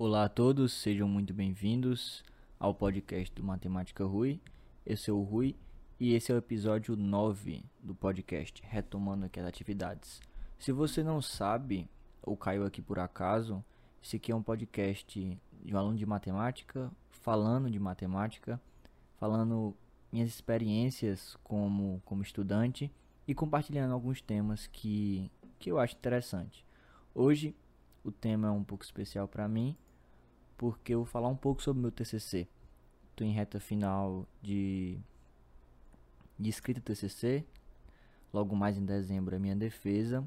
Olá a todos, sejam muito bem-vindos ao podcast do Matemática Rui. Eu sou o Rui e esse é o episódio 9 do podcast, retomando aqui as atividades. Se você não sabe ou caiu aqui por acaso, esse aqui é um podcast de um aluno de matemática, falando de matemática, falando minhas experiências como, como estudante e compartilhando alguns temas que, que eu acho interessante. Hoje o tema é um pouco especial para mim, porque eu vou falar um pouco sobre meu TCC. Estou em reta final de, de escrita TCC, logo mais em dezembro é minha defesa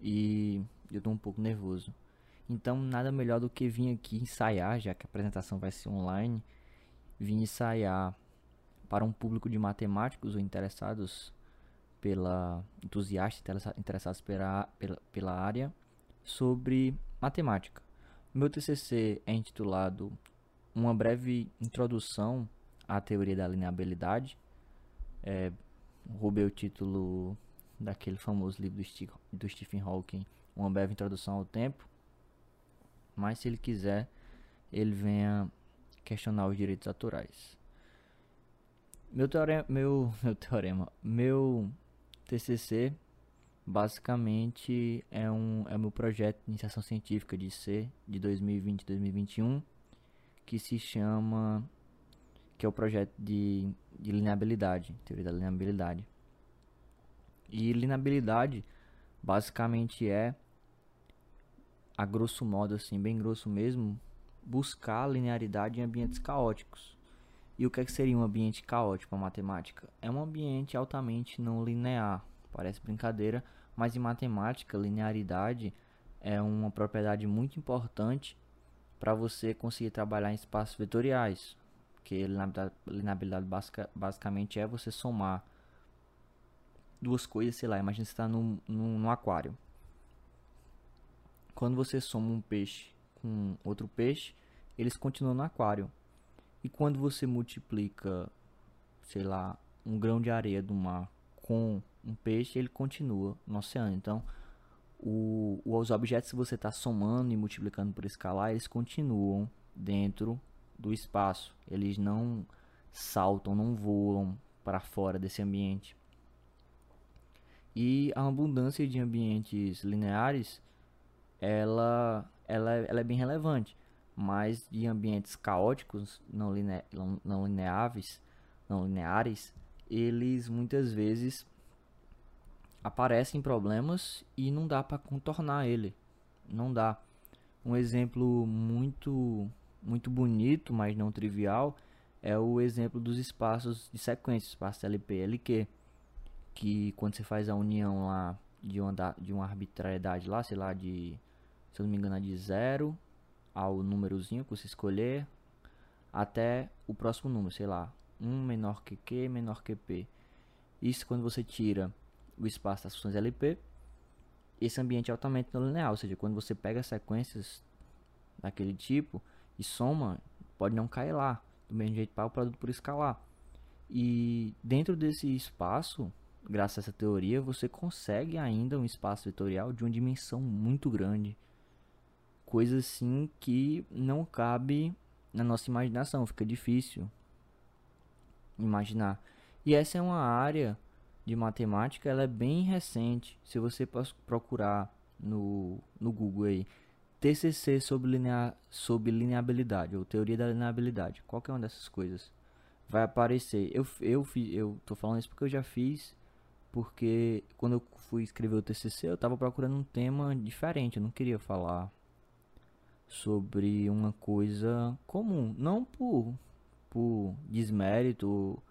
e eu estou um pouco nervoso. Então, nada melhor do que vir aqui ensaiar, já que a apresentação vai ser online, vir ensaiar para um público de matemáticos ou interessados pela entusiastas interessados pela, pela, pela área sobre matemática. Meu TCC é intitulado Uma breve introdução à teoria da lineabilidade. É, roubei o título daquele famoso livro do, do Stephen Hawking, Uma breve introdução ao tempo. Mas se ele quiser, ele venha questionar os direitos autorais. Meu teorema, meu, meu teorema, meu TCC basicamente é um é meu projeto de iniciação científica de C de 2020-2021 que se chama que é o projeto de, de lineabilidade, teoria da lineabilidade. E lineabilidade basicamente é a grosso modo assim, bem grosso mesmo, buscar linearidade em ambientes caóticos. E o que, é que seria um ambiente caótico para matemática? É um ambiente altamente não linear. Parece brincadeira, mas em matemática, linearidade é uma propriedade muito importante para você conseguir trabalhar em espaços vetoriais. Porque lineabilidade basic, basicamente é você somar duas coisas, sei lá, imagina você está num, num, num aquário. Quando você soma um peixe com outro peixe, eles continuam no aquário. E quando você multiplica, sei lá, um grão de areia do mar com um peixe, ele continua no oceano. Então, o, os objetos que você está somando e multiplicando por escalar, eles continuam dentro do espaço. Eles não saltam, não voam para fora desse ambiente. E a abundância de ambientes lineares, ela, ela, ela é bem relevante mas de ambientes caóticos, não, line, não lineáveis, não lineares, eles muitas vezes aparecem problemas e não dá para contornar ele. Não dá. Um exemplo muito muito bonito, mas não trivial, é o exemplo dos espaços de sequência, espaço LP, LQ, que quando você faz a união lá de uma, de uma arbitrariedade lá, sei lá, de, se eu não me engano, é de zero ao númerozinho que você escolher até o próximo número, sei lá, 1 menor que Q menor que P. Isso quando você tira o espaço das funções LP, esse ambiente é altamente não linear, ou seja, quando você pega sequências daquele tipo e soma, pode não cair lá, do mesmo jeito para o produto por escalar. E dentro desse espaço, graças a essa teoria, você consegue ainda um espaço vetorial de uma dimensão muito grande coisa assim que não cabe na nossa imaginação, fica difícil imaginar. E essa é uma área de matemática, ela é bem recente. Se você procurar no, no Google aí, TCC sobre, linear, sobre lineabilidade ou teoria da lineabilidade, qualquer uma dessas coisas, vai aparecer. Eu eu eu tô falando isso porque eu já fiz porque quando eu fui escrever o TCC, eu estava procurando um tema diferente, eu não queria falar sobre uma coisa comum, não por, por desmérito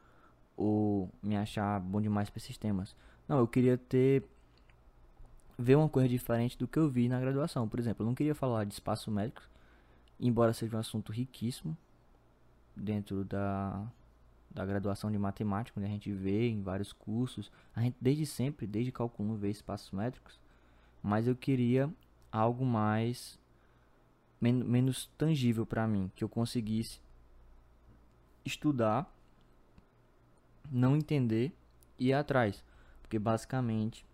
ou, me achar bom demais para esses temas. Não, eu queria ter ver uma coisa diferente do que eu vi na graduação. Por exemplo, eu não queria falar de espaço médico, embora seja um assunto riquíssimo dentro da da graduação de matemática, onde a gente vê em vários cursos, a gente desde sempre, desde cálculo 1 vê espaços métricos, mas eu queria algo mais men menos tangível para mim, que eu conseguisse estudar, não entender e ir atrás, porque basicamente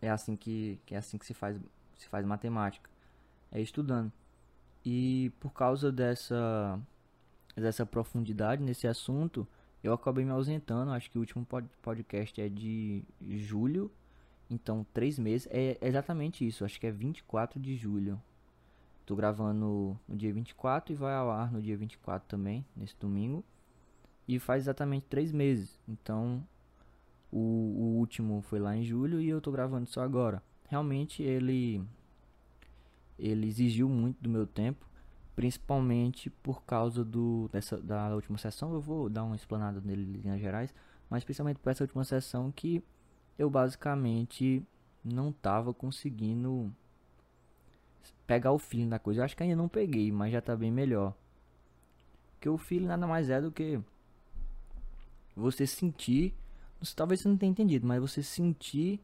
é assim que, que é assim que se faz se faz matemática, é estudando. E por causa dessa, dessa profundidade nesse assunto, eu acabei me ausentando. Acho que o último podcast é de julho. Então, três meses. É exatamente isso. Acho que é 24 de julho. Tô gravando no dia 24 e vai ao ar no dia 24 também, nesse domingo. E faz exatamente três meses. Então, o, o último foi lá em julho e eu tô gravando só agora. Realmente ele ele exigiu muito do meu tempo, principalmente por causa do dessa da última sessão. Eu vou dar uma explanada nele em linhas gerais, mas principalmente por essa última sessão que eu basicamente não tava conseguindo pegar o feeling da coisa. Eu acho que ainda não peguei, mas já tá bem melhor. Porque o feeling nada mais é do que você sentir, talvez você não tenha entendido, mas você sentir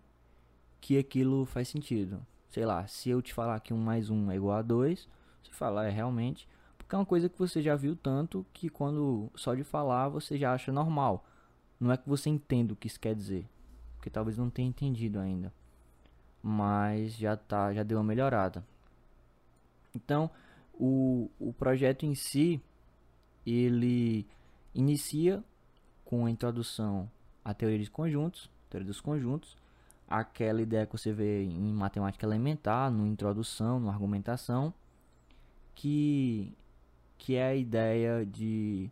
que aquilo faz sentido sei lá, se eu te falar que 1 mais 1 é igual a 2, você fala, é realmente, porque é uma coisa que você já viu tanto que quando só de falar você já acha normal. Não é que você entenda o que isso quer dizer, porque talvez não tenha entendido ainda. Mas já tá, já deu uma melhorada. Então, o, o projeto em si, ele inicia com a introdução à teoria dos conjuntos, teoria dos conjuntos, aquela ideia que você vê em matemática elementar, no introdução, no argumentação, que, que é a ideia de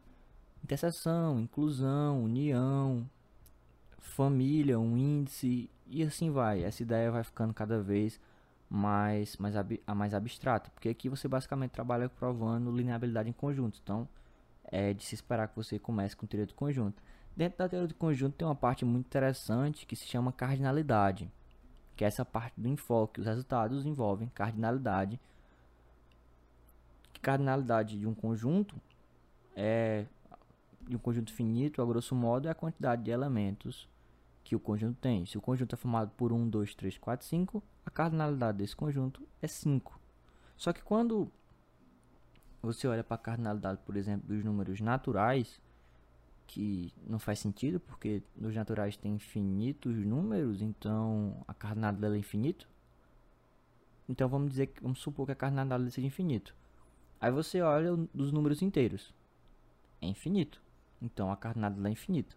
interseção, inclusão, união, família, um índice e assim vai. Essa ideia vai ficando cada vez mais mais, ab, mais abstrata, porque aqui você basicamente trabalha provando lineabilidade em conjuntos. Então, é de se esperar que você comece com teoria de conjunto. Dentro da teoria do conjunto tem uma parte muito interessante que se chama cardinalidade, que é essa parte do enfoque. Os resultados envolvem cardinalidade. Cardinalidade de um conjunto é de um conjunto finito, a grosso modo, é a quantidade de elementos que o conjunto tem. Se o conjunto é formado por 1, 2, 3, 4, 5, a cardinalidade desse conjunto é 5. Só que quando você olha para a cardinalidade, por exemplo, dos números naturais, que não faz sentido, porque nos naturais tem infinitos números, então a cardinalidade é infinito. Então vamos dizer que vamos supor que a cardinalidade seja infinito. Aí você olha dos números inteiros. É infinito. Então a cardinalidade é infinita.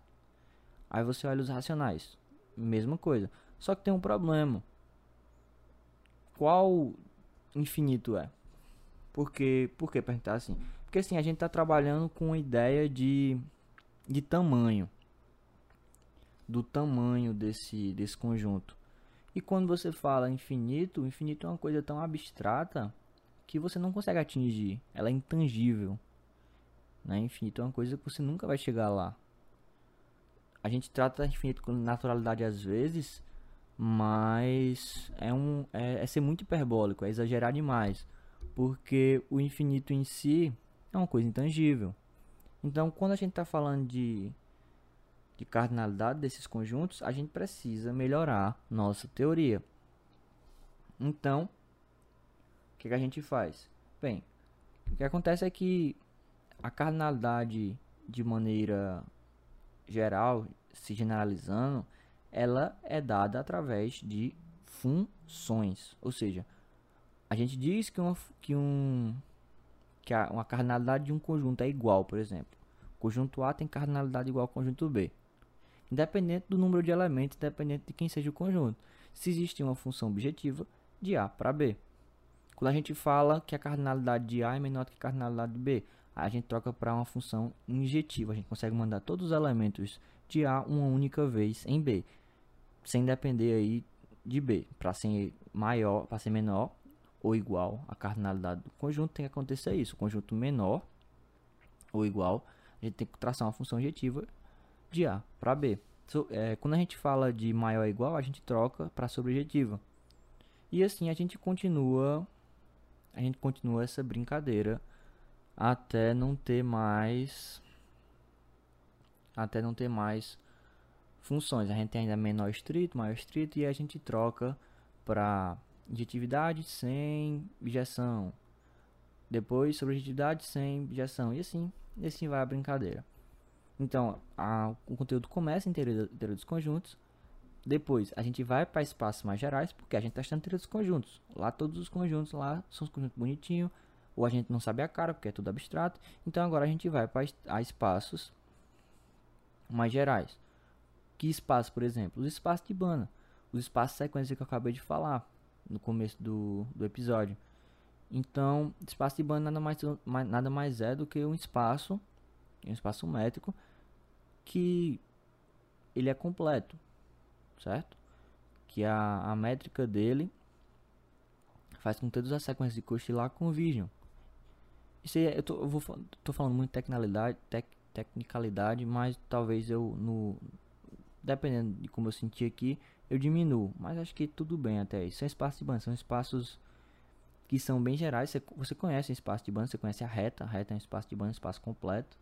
Aí você olha os racionais. Mesma coisa. Só que tem um problema. Qual infinito é? Porque, por que perguntar assim? Porque assim, a gente está trabalhando com a ideia de de tamanho do tamanho desse desse conjunto. E quando você fala infinito, infinito é uma coisa tão abstrata que você não consegue atingir, ela é intangível. Né? Infinito é uma coisa que você nunca vai chegar lá. A gente trata infinito com naturalidade às vezes, mas é um é, é ser muito hiperbólico, é exagerar demais, porque o infinito em si é uma coisa intangível. Então, quando a gente está falando de, de cardinalidade desses conjuntos, a gente precisa melhorar nossa teoria. Então, o que, que a gente faz? Bem, o que acontece é que a cardinalidade, de maneira geral, se generalizando, ela é dada através de funções. Ou seja, a gente diz que, uma, que um, que a, uma cardinalidade de um conjunto é igual, por exemplo. Conjunto A tem cardinalidade igual ao conjunto B. Independente do número de elementos, independente de quem seja o conjunto. Se existe uma função objetiva de A para B. Quando a gente fala que a cardinalidade de A é menor que a cardinalidade de B, a gente troca para uma função injetiva. A gente consegue mandar todos os elementos de A uma única vez em B, sem depender aí de B. Para ser maior, para ser menor, ou igual à cardinalidade do conjunto, tem que acontecer isso. O conjunto menor ou igual, a gente tem que traçar uma função objetiva de A para B. So, é, quando a gente fala de maior ou igual, a gente troca para subjetiva. E assim a gente continua a gente continua essa brincadeira até não ter mais até não ter mais funções. A gente tem ainda menor estrito, maior estrito e a gente troca para Objetividade sem objeção. Depois objetividade sem objeção. E assim, e assim vai a brincadeira. Então, a, o conteúdo começa em teoria, teoria dos conjuntos. Depois, a gente vai para espaços mais gerais, porque a gente está estudando teoria dos conjuntos. Lá, todos os conjuntos lá são os conjuntos bonitinhos, ou a gente não sabe a cara, porque é tudo abstrato. Então agora a gente vai para espaços mais gerais. Que espaço, por exemplo? Os espaços de banda. Os espaços sequência que eu acabei de falar no começo do, do episódio. Então, espaço de banda nada mais, nada mais é do que um espaço, um espaço métrico, que ele é completo, certo? Que a, a métrica dele faz com que todas as sequências de Cauchy lá convirjam. Isso aí, eu, tô, eu vou, tô falando muito tecnicalidade, tec, tecnicalidade, mas talvez eu, no, dependendo de como eu sentir aqui, eu diminuo. Mas acho que tudo bem até isso. São espaços de banda, são espaços que são bem gerais. Você, você conhece o espaço de banda, você conhece a reta. A reta é um espaço de banda, um espaço completo.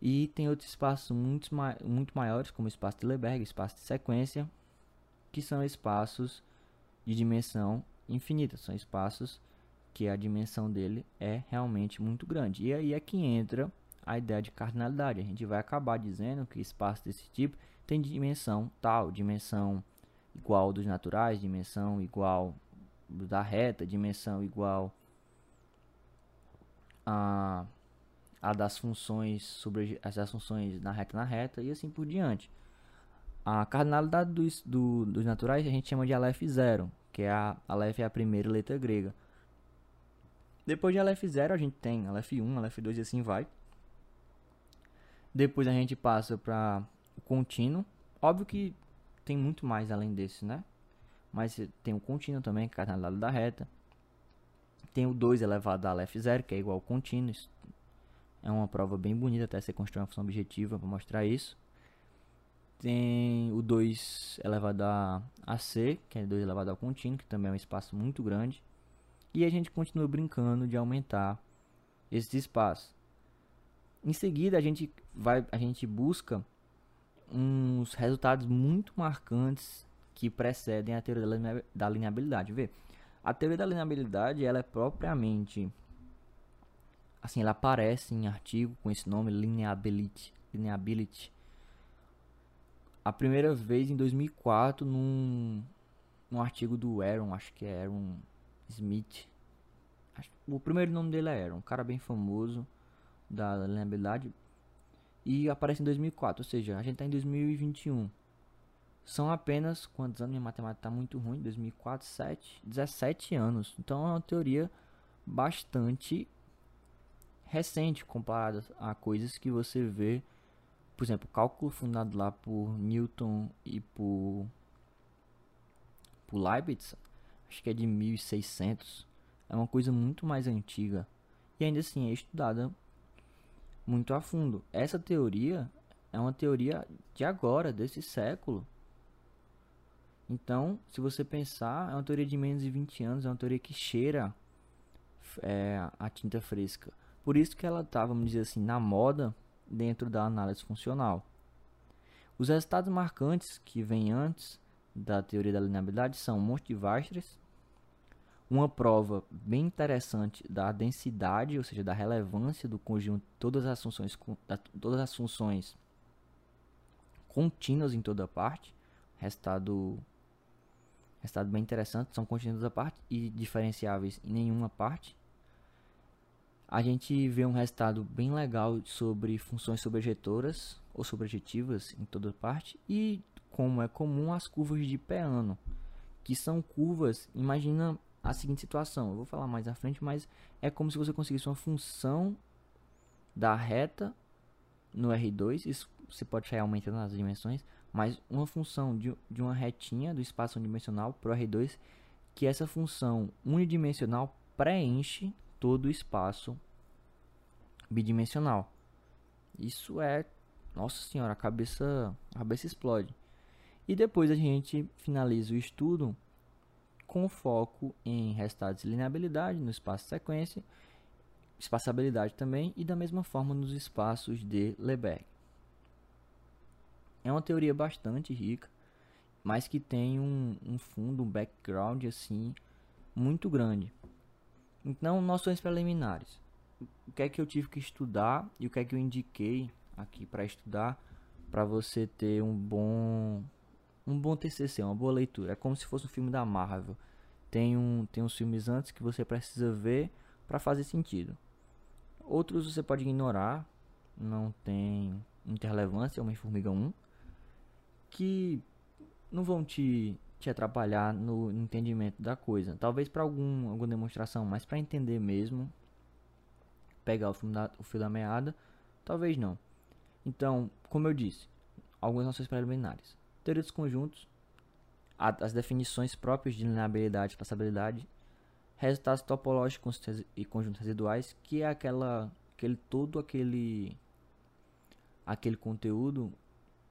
E tem outros espaços muito, muito maiores, como o espaço de Leberg, espaço de sequência, que são espaços de dimensão infinita. São espaços que a dimensão dele é realmente muito grande. E aí é que entra a ideia de cardinalidade. A gente vai acabar dizendo que espaços desse tipo tem dimensão tal, dimensão igual dos naturais, dimensão igual da reta, dimensão igual a, a das funções sobre as funções na reta na reta e assim por diante. A cardinalidade dos, do, dos naturais a gente chama de Aleph zero, que é a Aleph é a primeira letra grega. Depois de Aleph 0 a gente tem Aleph 1, Aleph 2 e assim vai. Depois a gente passa para o contínuo. Óbvio que tem muito mais além desse, né? Mas tem o contínuo também, que é na lado da reta. Tem o 2 elevado a Aleph 0, que é igual ao contínuo. É uma prova bem bonita, até você construir uma função objetiva para mostrar isso. Tem o 2 elevado a AC, que é 2 elevado ao contínuo, que também é um espaço muito grande. E a gente continua brincando de aumentar esse espaço. Em seguida, a gente vai, a gente busca uns resultados muito marcantes que precedem a teoria da lineabilidade. Vê, a teoria da lineabilidade ela é propriamente assim, ela aparece em artigo com esse nome lineability, lineability. A primeira vez em 2004 num, num artigo do Aaron, acho que é Aaron Smith. O primeiro nome dele é Aaron, um cara bem famoso da lineabilidade. E aparece em 2004, ou seja, a gente está em 2021. São apenas, quantos anos? Minha matemática está muito ruim, 2004, 7, 17 anos. Então é uma teoria bastante recente comparada a coisas que você vê, por exemplo, cálculo fundado lá por Newton e por, por Leibniz, acho que é de 1600, é uma coisa muito mais antiga e ainda assim é estudada muito a fundo. Essa teoria é uma teoria de agora, desse século. Então, se você pensar, é uma teoria de menos de 20 anos, é uma teoria que cheira é, a tinta fresca. Por isso que ela está, vamos dizer assim, na moda dentro da análise funcional. Os resultados marcantes que vêm antes da teoria da lineabilidade são Monte de Vastres, uma prova bem interessante da densidade, ou seja, da relevância do conjunto, todas as funções, todas as funções contínuas em toda parte, resultado, resultado bem interessante, são contínuas a parte e diferenciáveis em nenhuma parte. A gente vê um resultado bem legal sobre funções sobrejetoras ou sobrejetivas em toda parte e como é comum as curvas de Peano, que são curvas, imagina a seguinte situação. Eu vou falar mais à frente, mas é como se você conseguisse uma função da reta no R2. Isso você pode sair aumentando as dimensões, mas uma função de, de uma retinha do espaço unidimensional para o R2, que essa função unidimensional preenche todo o espaço bidimensional. Isso é, nossa senhora, a cabeça, a cabeça explode. E depois a gente finaliza o estudo com foco em resultados de lineabilidade no espaço sequência, espaçabilidade também e da mesma forma nos espaços de Lebesgue. É uma teoria bastante rica, mas que tem um, um fundo, um background assim muito grande. Então, noções preliminares. O que é que eu tive que estudar e o que é que eu indiquei aqui para estudar para você ter um bom um bom TCC, uma boa leitura. É como se fosse um filme da Marvel. Tem, um, tem uns filmes antes que você precisa ver para fazer sentido. Outros você pode ignorar, não tem muita relevância, uma formiga 1, que não vão te, te atrapalhar no entendimento da coisa. Talvez para algum, alguma demonstração, mas para entender mesmo, pegar o fio, da, o fio da meada, talvez não. Então, como eu disse, algumas noções preliminares. Teoria dos conjuntos, as definições próprias de lineabilidade e espaçabilidade, resultados topológicos e conjuntos residuais, que é aquela, aquele todo aquele aquele conteúdo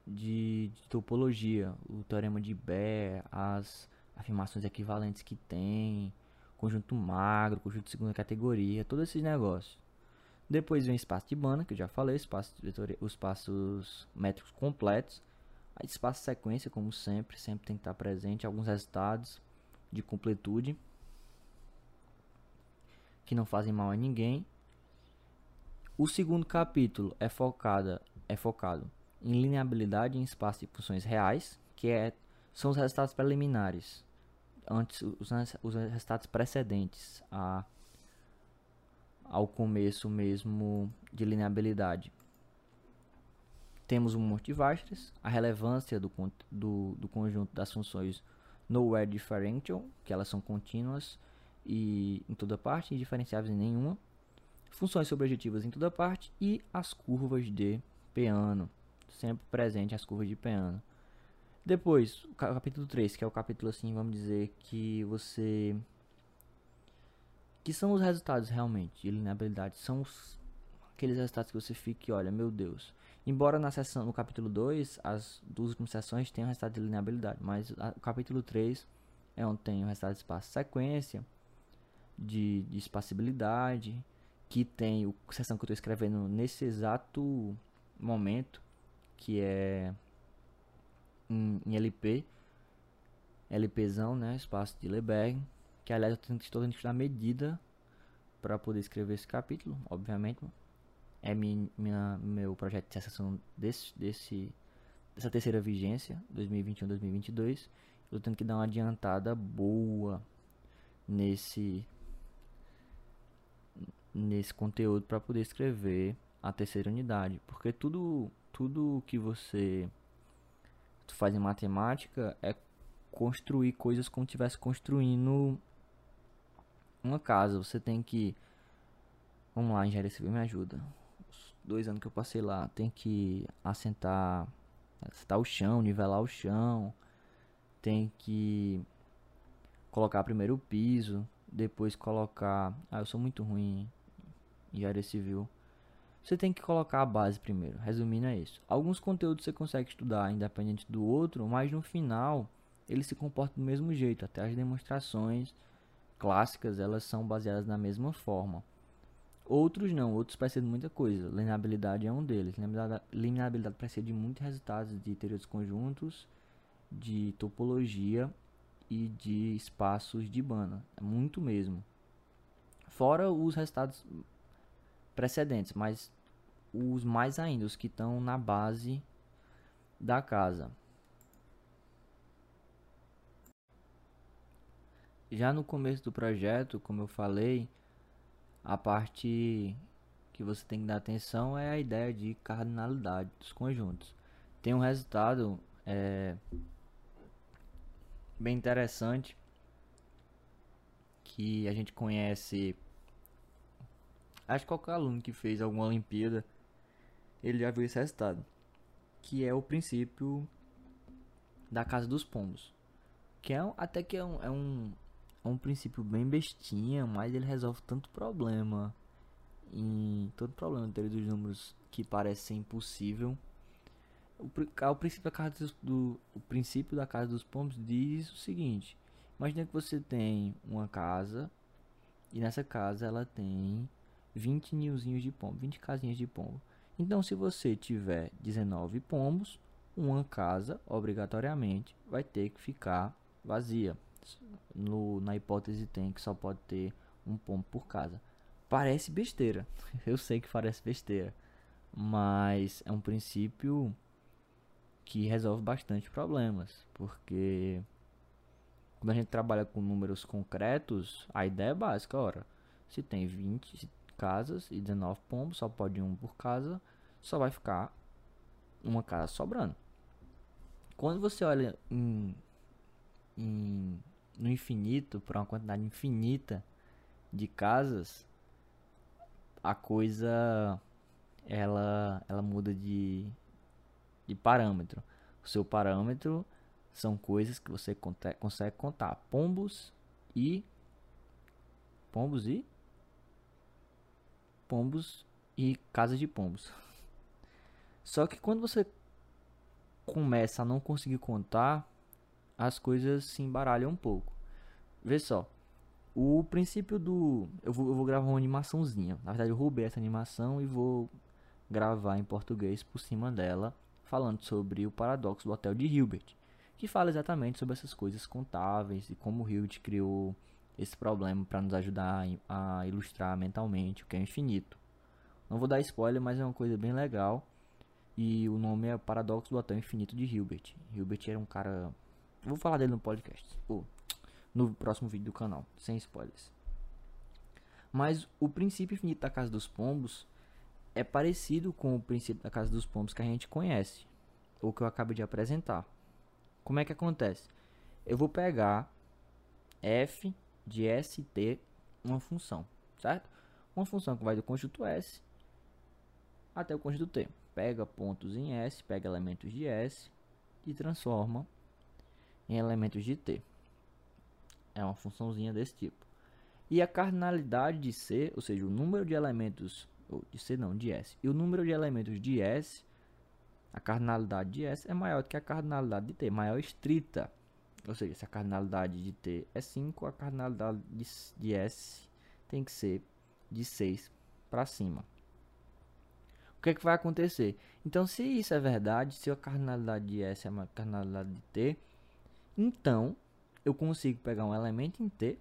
de, de topologia, o teorema de Baire, as afirmações equivalentes que tem, conjunto magro, conjunto de segunda categoria, todos esses negócios. Depois vem espaço de Banach, que eu já falei, espaço os espaços métricos completos. Aí espaço sequência, como sempre, sempre tem que estar presente. Alguns resultados de completude que não fazem mal a ninguém. O segundo capítulo é focado, é focado em lineabilidade em espaço de funções reais, que é, são os resultados preliminares, antes os, os resultados precedentes a ao começo mesmo de lineabilidade. Temos o Monte Vastres, a relevância do, do, do conjunto das funções nowhere differential, que elas são contínuas e em toda parte, indiferenciáveis em nenhuma, funções sobrejetivas em toda parte e as curvas de Peano, sempre presente as curvas de Peano. Depois, o capítulo 3, que é o capítulo assim, vamos dizer que você que são os resultados realmente de lineabilidade, são os, aqueles resultados que você fica e olha, meu Deus. Embora na seção, no capítulo 2, as duas últimas sessões tenham resultado de lineabilidade, mas a, o capítulo 3 é onde tem o resultado de espaço sequência, de, de espacibilidade, que tem a sessão que eu estou escrevendo nesse exato momento, que é em, em LP, LPzão, né, espaço de Lebesgue, que aliás eu estou tentando estudar medida para poder escrever esse capítulo, obviamente. É minha, minha, meu projeto de acessão desse, desse, dessa terceira vigência, 2021-2022. Eu tenho que dar uma adiantada boa nesse nesse conteúdo para poder escrever a terceira unidade, porque tudo tudo que você faz em matemática é construir coisas como estivesse construindo uma casa, você tem que. Vamos lá, engenharia civil me ajuda. Dois anos que eu passei lá, tem que assentar, assentar o chão, nivelar o chão, tem que colocar primeiro o piso, depois colocar. Ah, eu sou muito ruim em engenharia civil. Você tem que colocar a base primeiro. Resumindo, é isso. Alguns conteúdos você consegue estudar independente do outro, mas no final ele se comporta do mesmo jeito. Até as demonstrações clássicas elas são baseadas na mesma forma. Outros não, outros precisam de muita coisa. Lineabilidade é um deles. Lineabilidade, precisa de muitos resultados de teoria dos conjuntos, de topologia e de espaços de Banach. É muito mesmo. Fora os resultados precedentes, mas os mais ainda, os que estão na base da casa. Já no começo do projeto, como eu falei, a parte que você tem que dar atenção é a ideia de cardinalidade dos conjuntos. Tem um resultado é, bem interessante que a gente conhece. Acho que qualquer aluno que fez alguma Olimpíada ele já viu esse resultado, que é o princípio da casa dos pombos, que é até que é um, é um um princípio bem bestinha, mas ele resolve tanto problema em todo problema teoria dos números que parece ser impossível. O, o, princípio da casa dos, do, o princípio da casa dos pombos diz o seguinte: imagine que você tem uma casa e nessa casa ela tem 20 ninhozinhos de pombo, 20 casinhas de pombo. Então, se você tiver 19 pombos, uma casa obrigatoriamente vai ter que ficar vazia no, na hipótese tem que só pode ter um pombo por casa. Parece besteira, eu sei que parece besteira, mas é um princípio que resolve bastante problemas, porque quando a gente trabalha com números concretos, a ideia é básica, ora, se tem 20 casas e 19 pombos, só pode um por casa, só vai ficar uma casa sobrando. Quando você olha em, em, no infinito, para uma quantidade infinita de casas, a coisa ela, ela muda de, de parâmetro. O seu parâmetro são coisas que você consegue contar. Pombos e. Pombos e. Pombos e casas de pombos. Só que quando você começa a não conseguir contar, as coisas se embaralham um pouco. Vê só. O princípio do. Eu vou, eu vou gravar uma animaçãozinha. Na verdade, eu roubei essa animação e vou gravar em português por cima dela, falando sobre o paradoxo do Hotel de Hilbert, que fala exatamente sobre essas coisas contáveis e como Hilbert criou esse problema para nos ajudar a ilustrar mentalmente o que é infinito. Não vou dar spoiler, mas é uma coisa bem legal. E o nome é Paradoxo do Hotel Infinito de Hilbert. Hilbert era um cara. Vou falar dele no podcast. Ou no próximo vídeo do canal, sem spoilers. Mas o princípio infinito da Casa dos Pombos é parecido com o princípio da Casa dos Pombos que a gente conhece, ou que eu acabo de apresentar. Como é que acontece? Eu vou pegar f de st, uma função, certo? Uma função que vai do conjunto S até o conjunto T. Pega pontos em S, pega elementos de S e transforma em elementos de T. É uma funçãozinha desse tipo. E a cardinalidade de C, ou seja, o número de elementos ou de C não, de S. E o número de elementos de S, a cardinalidade de S é maior do que a cardinalidade de T, maior estrita. Ou seja, se a cardinalidade de T é 5, a cardinalidade de, S tem que ser de 6 para cima. O que, é que vai acontecer? Então, se isso é verdade, se a cardinalidade de S é a cardinalidade de T, então eu consigo pegar um elemento em T,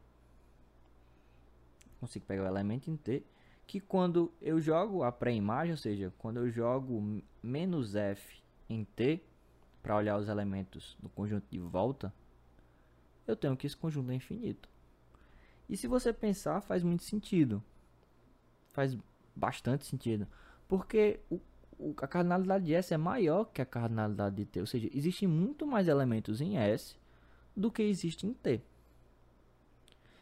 consigo pegar o um elemento em T que quando eu jogo a pré-imagem, ou seja, quando eu jogo menos f em t para olhar os elementos do conjunto de volta, eu tenho que esse conjunto é infinito. E se você pensar, faz muito sentido. Faz bastante sentido. Porque o, o, a cardinalidade de S é maior que a cardinalidade de T. Ou seja, existem muito mais elementos em S do que existe em T.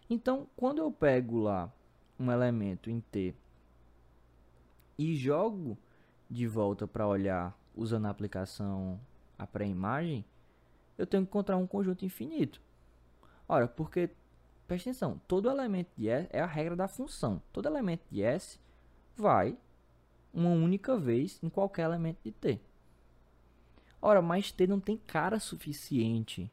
Então, quando eu pego lá um elemento em T e jogo de volta para olhar usando a aplicação a pré-imagem, eu tenho que encontrar um conjunto infinito. Ora, porque, preste atenção, todo elemento de S é a regra da função. Todo elemento de S vai uma única vez em qualquer elemento de T. Ora, mas T não tem cara suficiente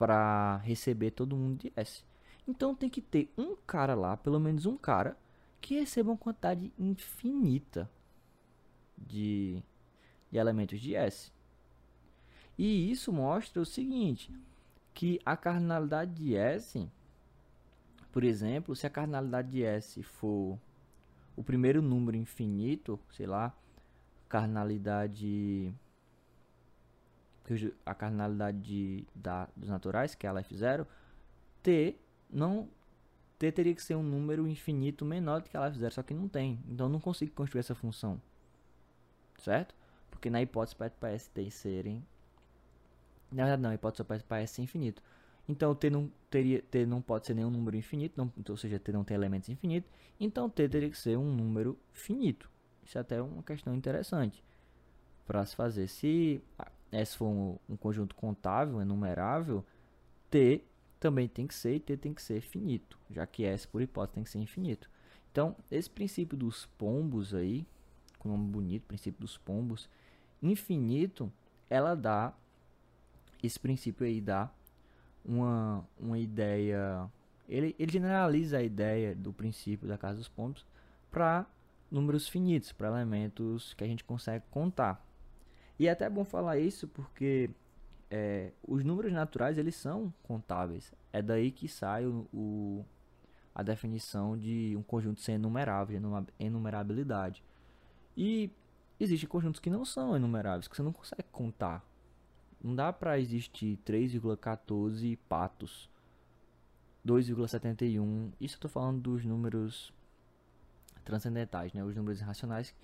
para receber todo mundo de S. Então tem que ter um cara lá, pelo menos um cara, que receba uma quantidade infinita de, de elementos de S. E isso mostra o seguinte, que a cardinalidade de S, por exemplo, se a cardinalidade de S for o primeiro número infinito, sei lá, cardinalidade a cardinalidade de, da, dos naturais, que é a F0, T não T teria que ser um número infinito menor do que ela fizer, só que não tem. Então não consigo construir essa função. Certo? Porque na hipótese para ST serem... Na verdade não, a hipótese para S ser infinito. Então T não, teria, T não pode ser nenhum número infinito, não, ou seja, T não tem elementos infinitos. Então T teria que ser um número finito. Isso é até uma questão interessante para se fazer. Se S for um, um conjunto contável, enumerável, T também tem que ser e T tem que ser finito, já que S por hipótese tem que ser infinito. Então, esse princípio dos pombos aí, com nome bonito, princípio dos pombos, infinito, ela dá, esse princípio aí dá uma, uma ideia, ele, ele generaliza a ideia do princípio da casa dos pombos para números finitos, para elementos que a gente consegue contar. E é até bom falar isso porque é, os números naturais eles são contáveis. É daí que sai o, o, a definição de um conjunto sem enumerável, enumerabilidade. E existem conjuntos que não são enumeráveis, que você não consegue contar. Não dá para existir 3,14 patos 2,71. Isso eu estou falando dos números transcendentais, né? Os números irracionais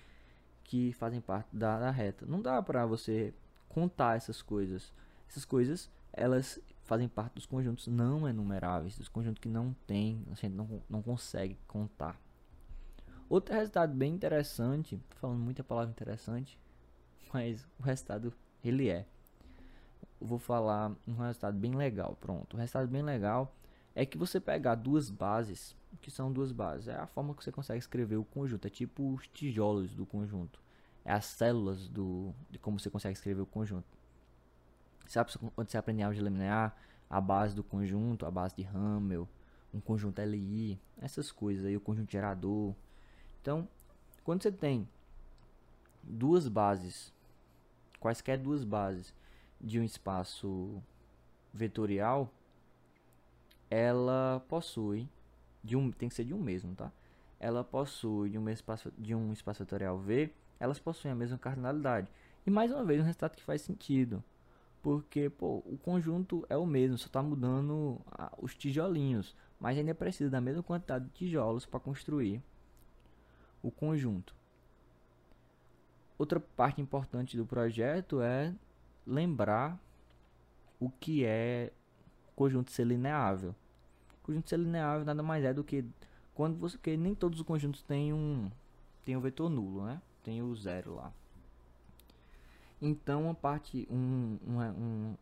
que fazem parte da, da reta. Não dá para você contar essas coisas. Essas coisas, elas fazem parte dos conjuntos não enumeráveis, dos conjuntos que não tem, a gente não, não consegue contar. Outro resultado bem interessante, tô falando muita palavra interessante, mas o resultado ele é. Eu vou falar um resultado bem legal, pronto. O resultado bem legal é que você pegar duas bases, que são duas bases, é a forma que você consegue escrever o conjunto, é tipo os tijolos do conjunto, é as células do de como você consegue escrever o conjunto. Sabe quando você aprende álgebra linear, a base do conjunto, a base de Hamel, um conjunto LI, essas coisas aí, o conjunto gerador. Então, quando você tem duas bases, quaisquer duas bases de um espaço vetorial, ela possui de um tem que ser de um mesmo, tá? Ela possui de um espaço de um espaço vetorial V, elas possuem a mesma cardinalidade. E mais uma vez um resultado que faz sentido. Porque, pô, o conjunto é o mesmo, só está mudando a, os tijolinhos. Mas ainda precisa da mesma quantidade de tijolos para construir o conjunto. Outra parte importante do projeto é lembrar o que é conjunto selineável. Conjunto selineável nada mais é do que quando você que nem todos os conjuntos têm um tem um vetor nulo, né? Tem o zero lá. Então, a parte um, um, um,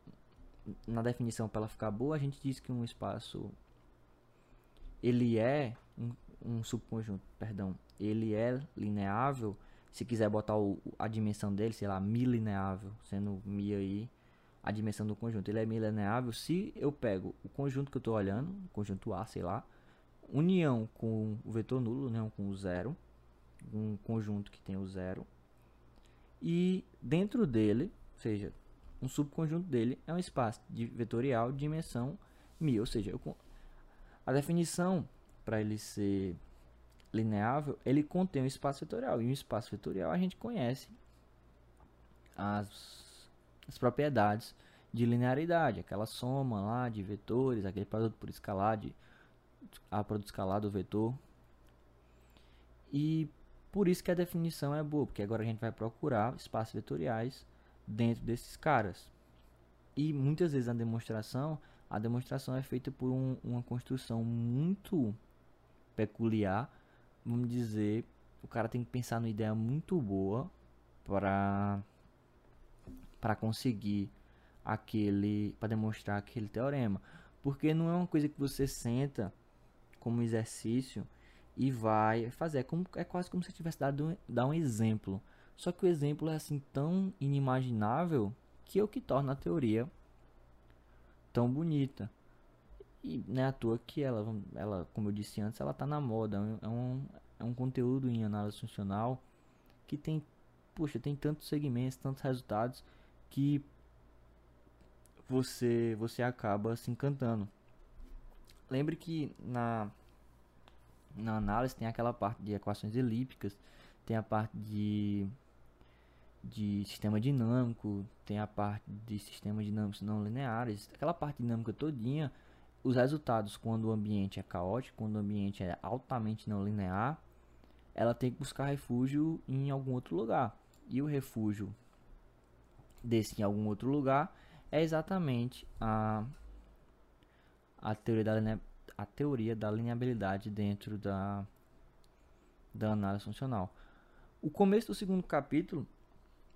na definição para ela ficar boa, a gente diz que um espaço ele é um, um subconjunto, perdão, ele é lineável. Se quiser botar o, a dimensão dele, sei lá, mi lineável, sendo mi aí a dimensão do conjunto, ele é mi lineável se eu pego o conjunto que eu estou olhando, o conjunto A, sei lá, união com o vetor nulo, união com o zero, um conjunto que tem o zero, e dentro dele, ou seja, um subconjunto dele é um espaço de vetorial de dimensão μ, ou seja, eu, a definição para ele ser lineável, ele contém um espaço vetorial, e um espaço vetorial a gente conhece as, as propriedades de linearidade, aquela soma lá de vetores, aquele produto por escalar de a produto escalar do vetor. E por isso que a definição é boa, porque agora a gente vai procurar espaços vetoriais dentro desses caras. E muitas vezes na demonstração, a demonstração é feita por um, uma construção muito peculiar. Vamos dizer, o cara tem que pensar numa ideia muito boa para para conseguir aquele para demonstrar aquele teorema, porque não é uma coisa que você senta como exercício e vai fazer. É, como, é quase como se tivesse dado dar um exemplo. Só que o exemplo é assim tão inimaginável que é o que torna a teoria tão bonita. E não é à toa que ela, ela como eu disse antes, ela está na moda. É um, é um conteúdo em análise funcional que tem, puxa, tem tantos segmentos, tantos resultados que você você acaba se encantando. Lembre que na na análise tem aquela parte de equações elípticas, tem a parte de, de sistema dinâmico, tem a parte de sistemas dinâmicos não lineares, aquela parte dinâmica todinha, os resultados quando o ambiente é caótico, quando o ambiente é altamente não linear, ela tem que buscar refúgio em algum outro lugar. E o refúgio desse em algum outro lugar é exatamente a, a teoria da a teoria da lineabilidade dentro da, da análise funcional. O começo do segundo capítulo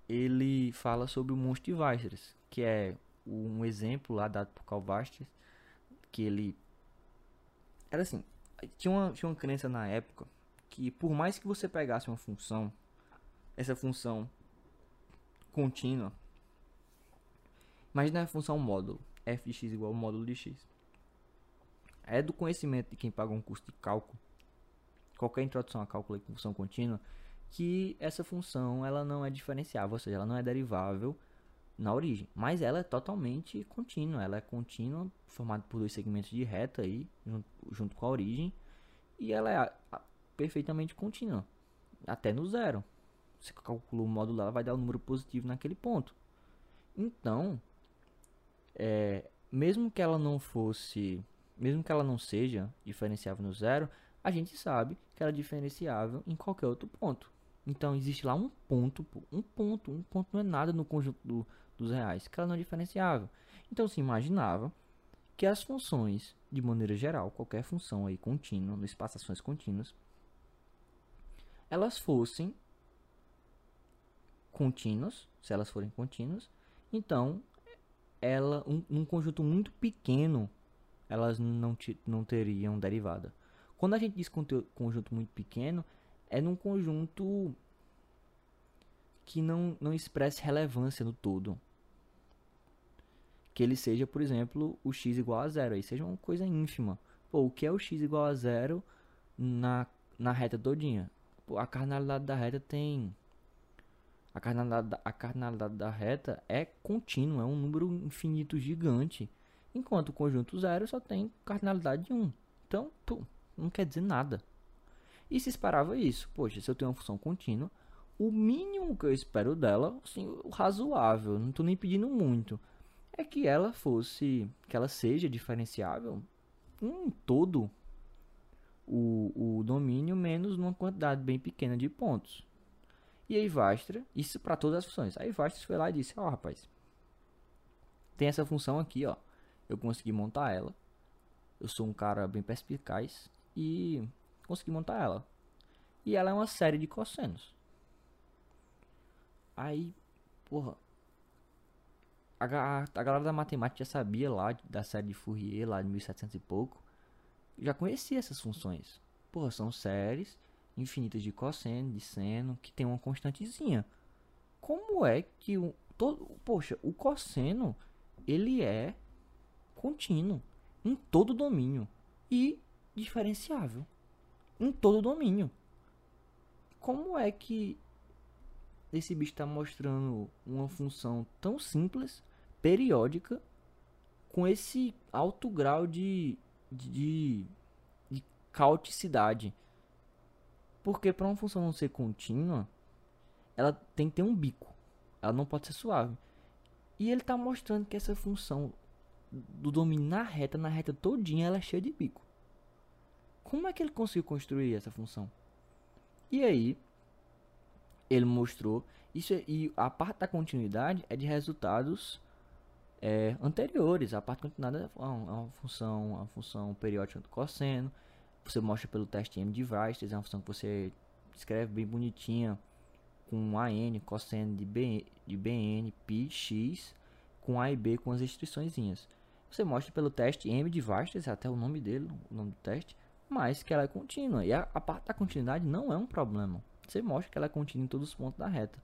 ele fala sobre o monstro de Weierstrass, que é um exemplo lá dado por Karl que ele era assim, tinha uma, tinha uma crença na época que por mais que você pegasse uma função, essa função contínua, imagina a função módulo, f de x igual ao módulo de x é do conhecimento de quem paga um curso de cálculo, qualquer introdução a cálculo com função contínua, que essa função ela não é diferenciável, ou seja, ela não é derivável na origem, mas ela é totalmente contínua, ela é contínua, formada por dois segmentos de reta aí, junto, junto com a origem, e ela é a, a, perfeitamente contínua, até no zero. Você calcula o módulo, vai dar um número positivo naquele ponto. Então, é, mesmo que ela não fosse mesmo que ela não seja diferenciável no zero, a gente sabe que ela é diferenciável em qualquer outro ponto. Então existe lá um ponto, um ponto, um ponto não é nada no conjunto do, dos reais, que ela não é diferenciável. Então se imaginava que as funções, de maneira geral, qualquer função aí contínua, no espaço ações contínuas, elas fossem contínuas, se elas forem contínuas, então ela um, um conjunto muito pequeno elas não, não teriam derivada. Quando a gente diz conjunto muito pequeno, é num conjunto que não, não expresse relevância no todo. Que ele seja, por exemplo, o x igual a zero. Aí seja uma coisa ínfima. Pô, o que é o x igual a zero na, na reta todinha? Pô, a cardinalidade da reta tem... A cardinalidade, a da reta é contínua, é um número infinito gigante. Enquanto o conjunto zero só tem cardinalidade de 1. Então, pô, não quer dizer nada. E se esperava isso. Poxa, se eu tenho uma função contínua, o mínimo que eu espero dela, assim, o razoável, não estou nem pedindo muito, é que ela fosse, que ela seja diferenciável em todo o, o domínio, menos numa quantidade bem pequena de pontos. E aí Vastra, isso para todas as funções. Aí Vastra foi lá e disse, ó oh, rapaz, tem essa função aqui, ó, eu consegui montar ela. Eu sou um cara bem perspicaz e consegui montar ela. E ela é uma série de cossenos. Aí, porra, a, a, galera da matemática já sabia lá da série de Fourier, lá de 1700 e pouco. Já conhecia essas funções. Porra, são séries infinitas de cosseno, de seno, que tem uma constantezinha. Como é que o todo, poxa, o cosseno ele é contínuo em todo domínio e diferenciável em todo domínio. Como é que esse bicho está mostrando uma função tão simples, periódica, com esse alto grau de, de, de? Porque para uma função não ser contínua, ela tem que ter um bico. Ela não pode ser suave. E ele está mostrando que essa função do domínio na reta, na reta todinha, ela é cheia de bico. Como é que ele conseguiu construir essa função? E aí, ele mostrou isso e a parte da continuidade é de resultados é, anteriores. A parte continuada é uma, é função, uma função periódica do cosseno. Você mostra pelo teste M de Weierstrass, é uma função que você escreve bem bonitinha com AN, cosseno de, B, de BN, pi, x, com A e B com as restriçõezinhas. Você mostra pelo teste M de é até o nome dele, o nome do teste, mas que ela é contínua. E a, a parte da continuidade não é um problema. Você mostra que ela é contínua em todos os pontos da reta.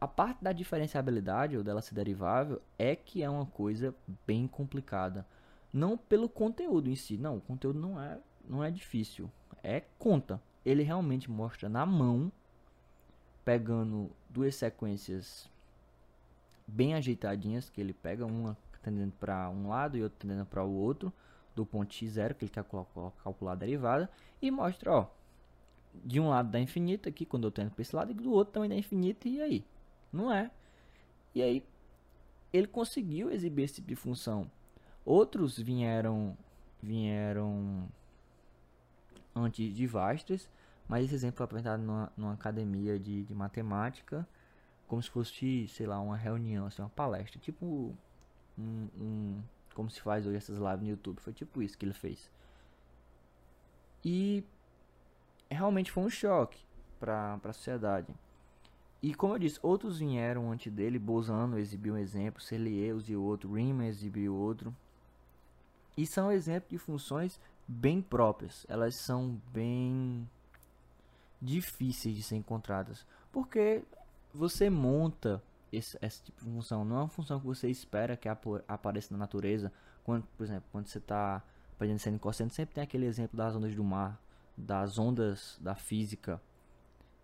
A parte da diferenciabilidade ou dela ser derivável é que é uma coisa bem complicada. Não pelo conteúdo em si, não, o conteúdo não é, não é difícil, é conta. Ele realmente mostra na mão, pegando duas sequências bem ajeitadinhas, que ele pega uma tendendo para um lado e outra tendendo para o outro, do ponto x0 que ele quer calcular a derivada e mostra, ó, de um lado dá infinito aqui quando eu tento para esse lado e do outro também dá infinito e aí, não é? E aí ele conseguiu exibir esse tipo de função. Outros vieram vieram antes de Vastres, mas esse exemplo foi apresentado numa, numa academia de, de matemática, como se fosse, sei lá, uma reunião, assim, uma palestra, tipo um, um como se faz hoje essas lives no YouTube. Foi tipo isso que ele fez. E realmente foi um choque para a sociedade. E como eu disse, outros vieram antes dele, Bolzano exibiu um exemplo, Serlier e outro, Riemann exibiu outro. E são exemplos de funções bem próprias. Elas são bem difíceis de ser encontradas. Porque você monta esse, esse tipo de função. Não é uma função que você espera que apareça na natureza. Quando, por exemplo, quando você está aprendendo sendo cosseno, sempre tem aquele exemplo das ondas do mar, das ondas da física.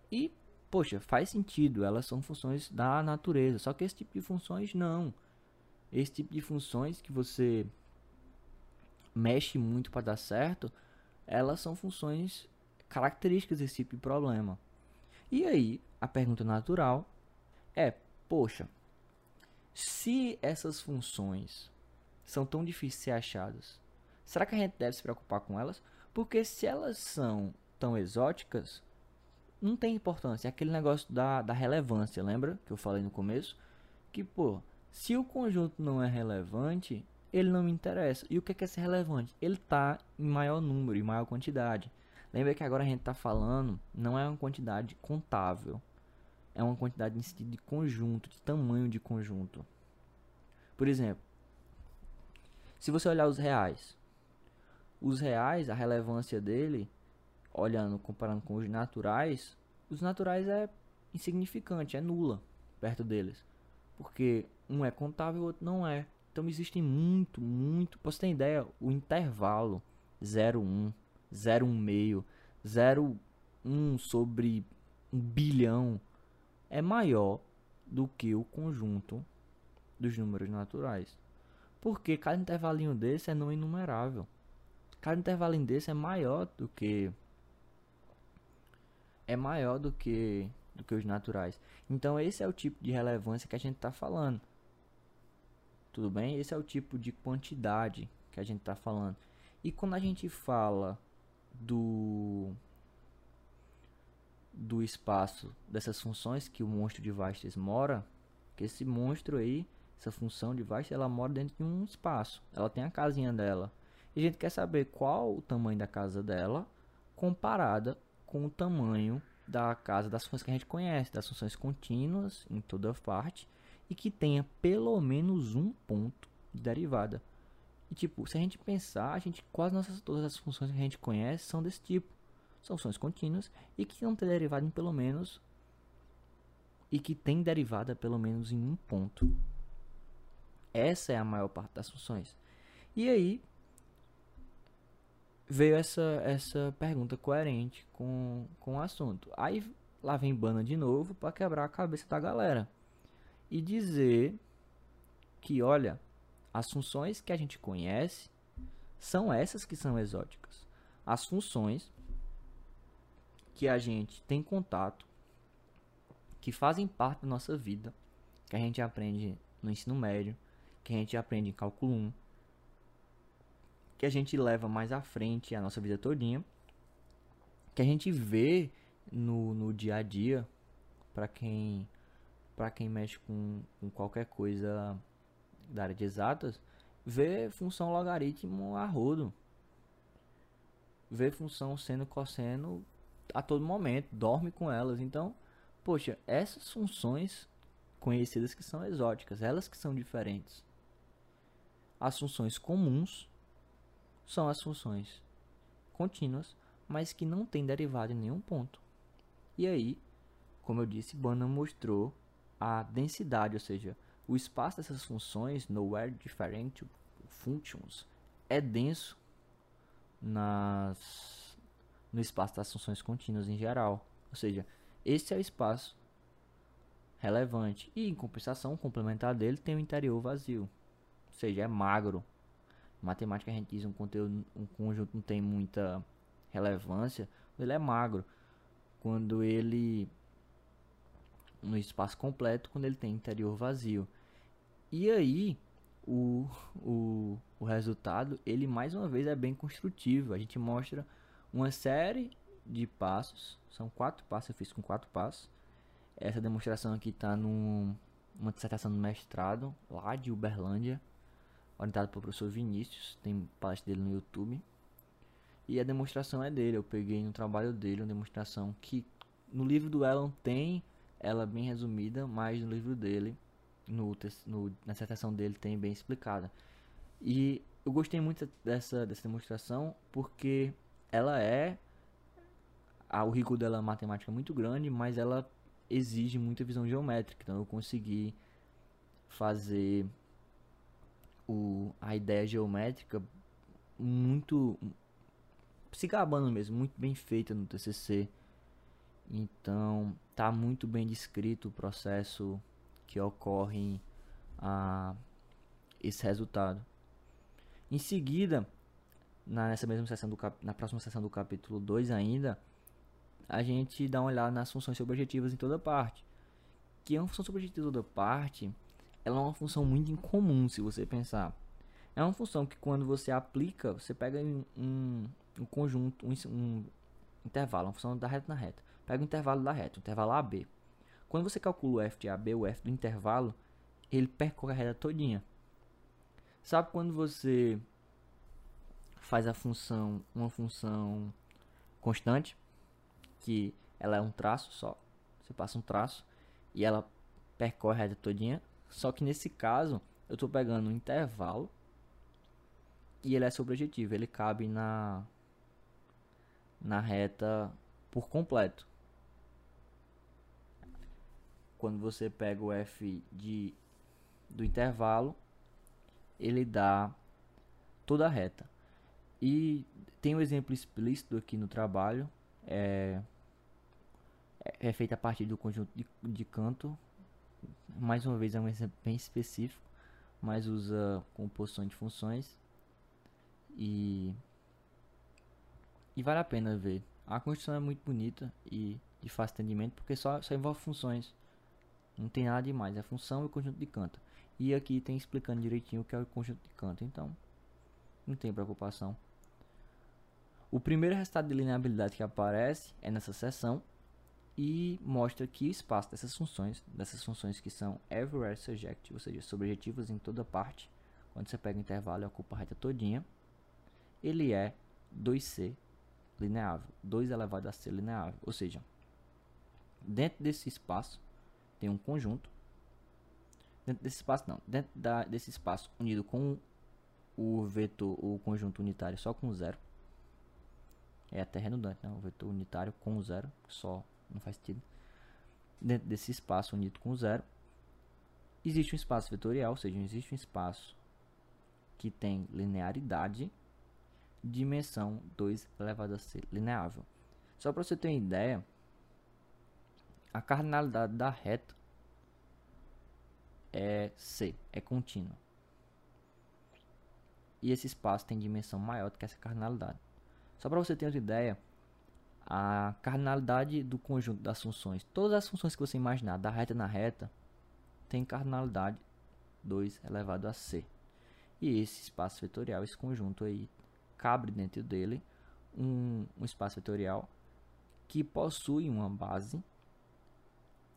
E, poxa, faz sentido, elas são funções da natureza. Só que esse tipo de funções não. Esse tipo de funções que você mexe muito para dar certo, elas são funções características desse tipo de problema. E aí, a pergunta natural é Poxa, se essas funções são tão difíceis de ser achadas, Será que a gente deve se preocupar com elas? Porque se elas são tão exóticas, não tem importância. É aquele negócio da, da relevância, lembra? Que eu falei no começo? Que, pô, se o conjunto não é relevante, ele não me interessa. E o que é, que é ser relevante? Ele está em maior número, em maior quantidade. Lembra que agora a gente está falando, não é uma quantidade contável. É uma quantidade em sentido de conjunto, de tamanho de conjunto. Por exemplo, se você olhar os reais, os reais, a relevância dele, olhando, comparando com os naturais, os naturais é insignificante, é nula perto deles. Porque um é contável e o outro não é. Então existem muito, muito. Pra você ter ideia, o intervalo 0,1, 0,1,5, 0,1 sobre um bilhão é maior do que o conjunto dos números naturais. Porque cada intervalinho desse é não enumerável. Cada intervalinho desse é maior do que é maior do que do que os naturais. Então esse é o tipo de relevância que a gente está falando. Tudo bem? Esse é o tipo de quantidade que a gente está falando. E quando a gente fala do do espaço dessas funções que o monstro de Vastes mora, que esse monstro aí, essa função de Vastes, ela mora dentro de um espaço. Ela tem a casinha dela. E a gente quer saber qual o tamanho da casa dela comparada com o tamanho da casa das funções que a gente conhece, das funções contínuas em toda parte e que tenha pelo menos um ponto de derivada. E tipo, se a gente pensar, a gente quase nossas todas as funções que a gente conhece são desse tipo. São funções contínuas e que não tem derivada em pelo menos e que tem derivada pelo menos em um ponto. Essa é a maior parte das funções. E aí veio essa essa pergunta coerente com, com o assunto. Aí lá vem Bana de novo para quebrar a cabeça da galera e dizer que, olha, as funções que a gente conhece são essas que são exóticas. As funções que a gente tem contato, que fazem parte da nossa vida, que a gente aprende no ensino médio, que a gente aprende em cálculo 1, que a gente leva mais à frente a nossa vida todinha, que a gente vê no, no dia a dia, para quem para quem mexe com, com qualquer coisa da área de exatas, vê função logaritmo a rodo. Vê função seno cosseno a todo momento, dorme com elas. Então, poxa, essas funções conhecidas que são exóticas, elas que são diferentes. As funções comuns são as funções contínuas, mas que não têm derivada em nenhum ponto. E aí, como eu disse, Bannon mostrou a densidade, ou seja, o espaço dessas funções, nowhere different functions, é denso nas, no espaço das funções contínuas em geral. Ou seja, esse é o espaço relevante. E em compensação, o complementar dele tem o interior vazio. Ou seja, é magro. Em matemática a gente diz um conteúdo, um conjunto não tem muita relevância, ele é magro. Quando ele no espaço completo quando ele tem interior vazio. E aí, o, o, o resultado, ele mais uma vez é bem construtivo. A gente mostra uma série de passos, são quatro passos, eu fiz com quatro passos. Essa demonstração aqui está numa dissertação do mestrado, lá de Uberlândia, orientado pelo professor Vinícius, tem palestra dele no YouTube. E a demonstração é dele, eu peguei no trabalho dele uma demonstração que no livro do Elon tem ela é bem resumida, mas no livro dele, no, no, na dissertação dele, tem bem explicada. E eu gostei muito dessa, dessa demonstração porque ela é. A, o rico dela é matemática muito grande, mas ela exige muita visão geométrica. Então eu consegui fazer o, a ideia geométrica muito se gabando mesmo, muito bem feita no TCC. Então, tá muito bem descrito o processo que ocorre a esse resultado. Em seguida, na, nessa mesma sessão do cap, na próxima sessão do capítulo 2 ainda, a gente dá uma olhada nas funções subjetivas em toda parte. Que é uma função subjetiva em toda parte, ela é uma função muito incomum se você pensar. É uma função que quando você aplica, você pega um, um, conjunto, um, um, intervalo, uma função da reta na reta. Pega o intervalo da reta, o intervalo AB. Quando você calcula o f de AB, o f do intervalo, ele percorre a reta todinha. Sabe quando você faz a função, uma função constante, que ela é um traço só, você passa um traço e ela percorre a reta todinha, só que nesse caso eu estou pegando um intervalo e ele é sobrejetivo, ele cabe na na reta por completo. Quando você pega o f de do intervalo, ele dá toda a reta. E tem um exemplo explícito aqui no trabalho, é, é feito a partir do conjunto de, de canto. Mais uma vez é um exemplo bem específico, mas usa composição de funções e e vale a pena ver. A construção é muito bonita e de fácil entendimento porque só, só envolve funções. Não tem nada demais, é função e o conjunto de canto. E aqui tem explicando direitinho o que é o conjunto de canto, então não tem preocupação. O primeiro resultado de lineabilidade que aparece é nessa seção e mostra que o espaço dessas funções, dessas funções que são everywhere surjective, ou seja, sobrejetivas em toda parte, quando você pega o intervalo e ocupa a reta todinha, ele é 2c lineável, 2 elevado a c lineável, ou seja, dentro desse espaço tem um conjunto, dentro desse espaço não, dentro da, desse espaço unido com o vetor, o conjunto unitário só com zero, é até redundante, né? o vetor unitário com zero, só não faz sentido, dentro desse espaço unido com zero, existe um espaço vetorial, ou seja, existe um espaço que tem linearidade dimensão 2 elevado a c lineável. Só para você ter uma ideia, a cardinalidade da reta é c, é contínua. E esse espaço tem dimensão maior do que essa cardinalidade. Só para você ter uma ideia, a cardinalidade do conjunto das funções, todas as funções que você imaginar, da reta na reta, tem cardinalidade 2 elevado a c. E esse espaço vetorial, esse conjunto aí, cabe dentro dele um, um espaço vetorial que possui uma base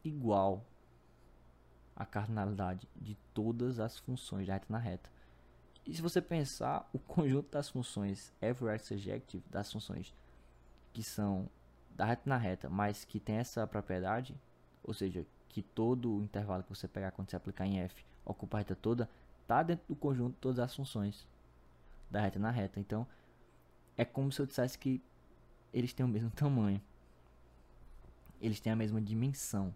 igual à cardinalidade de todas as funções da reta na reta. E se você pensar, o conjunto das funções everywhere surjective, das funções que são da reta na reta, mas que tem essa propriedade, ou seja, que todo o intervalo que você pegar quando você aplicar em f ocupa a reta toda, está dentro do conjunto de todas as funções da reta na reta. Então, é como se eu dissesse que eles têm o mesmo tamanho. Eles têm a mesma dimensão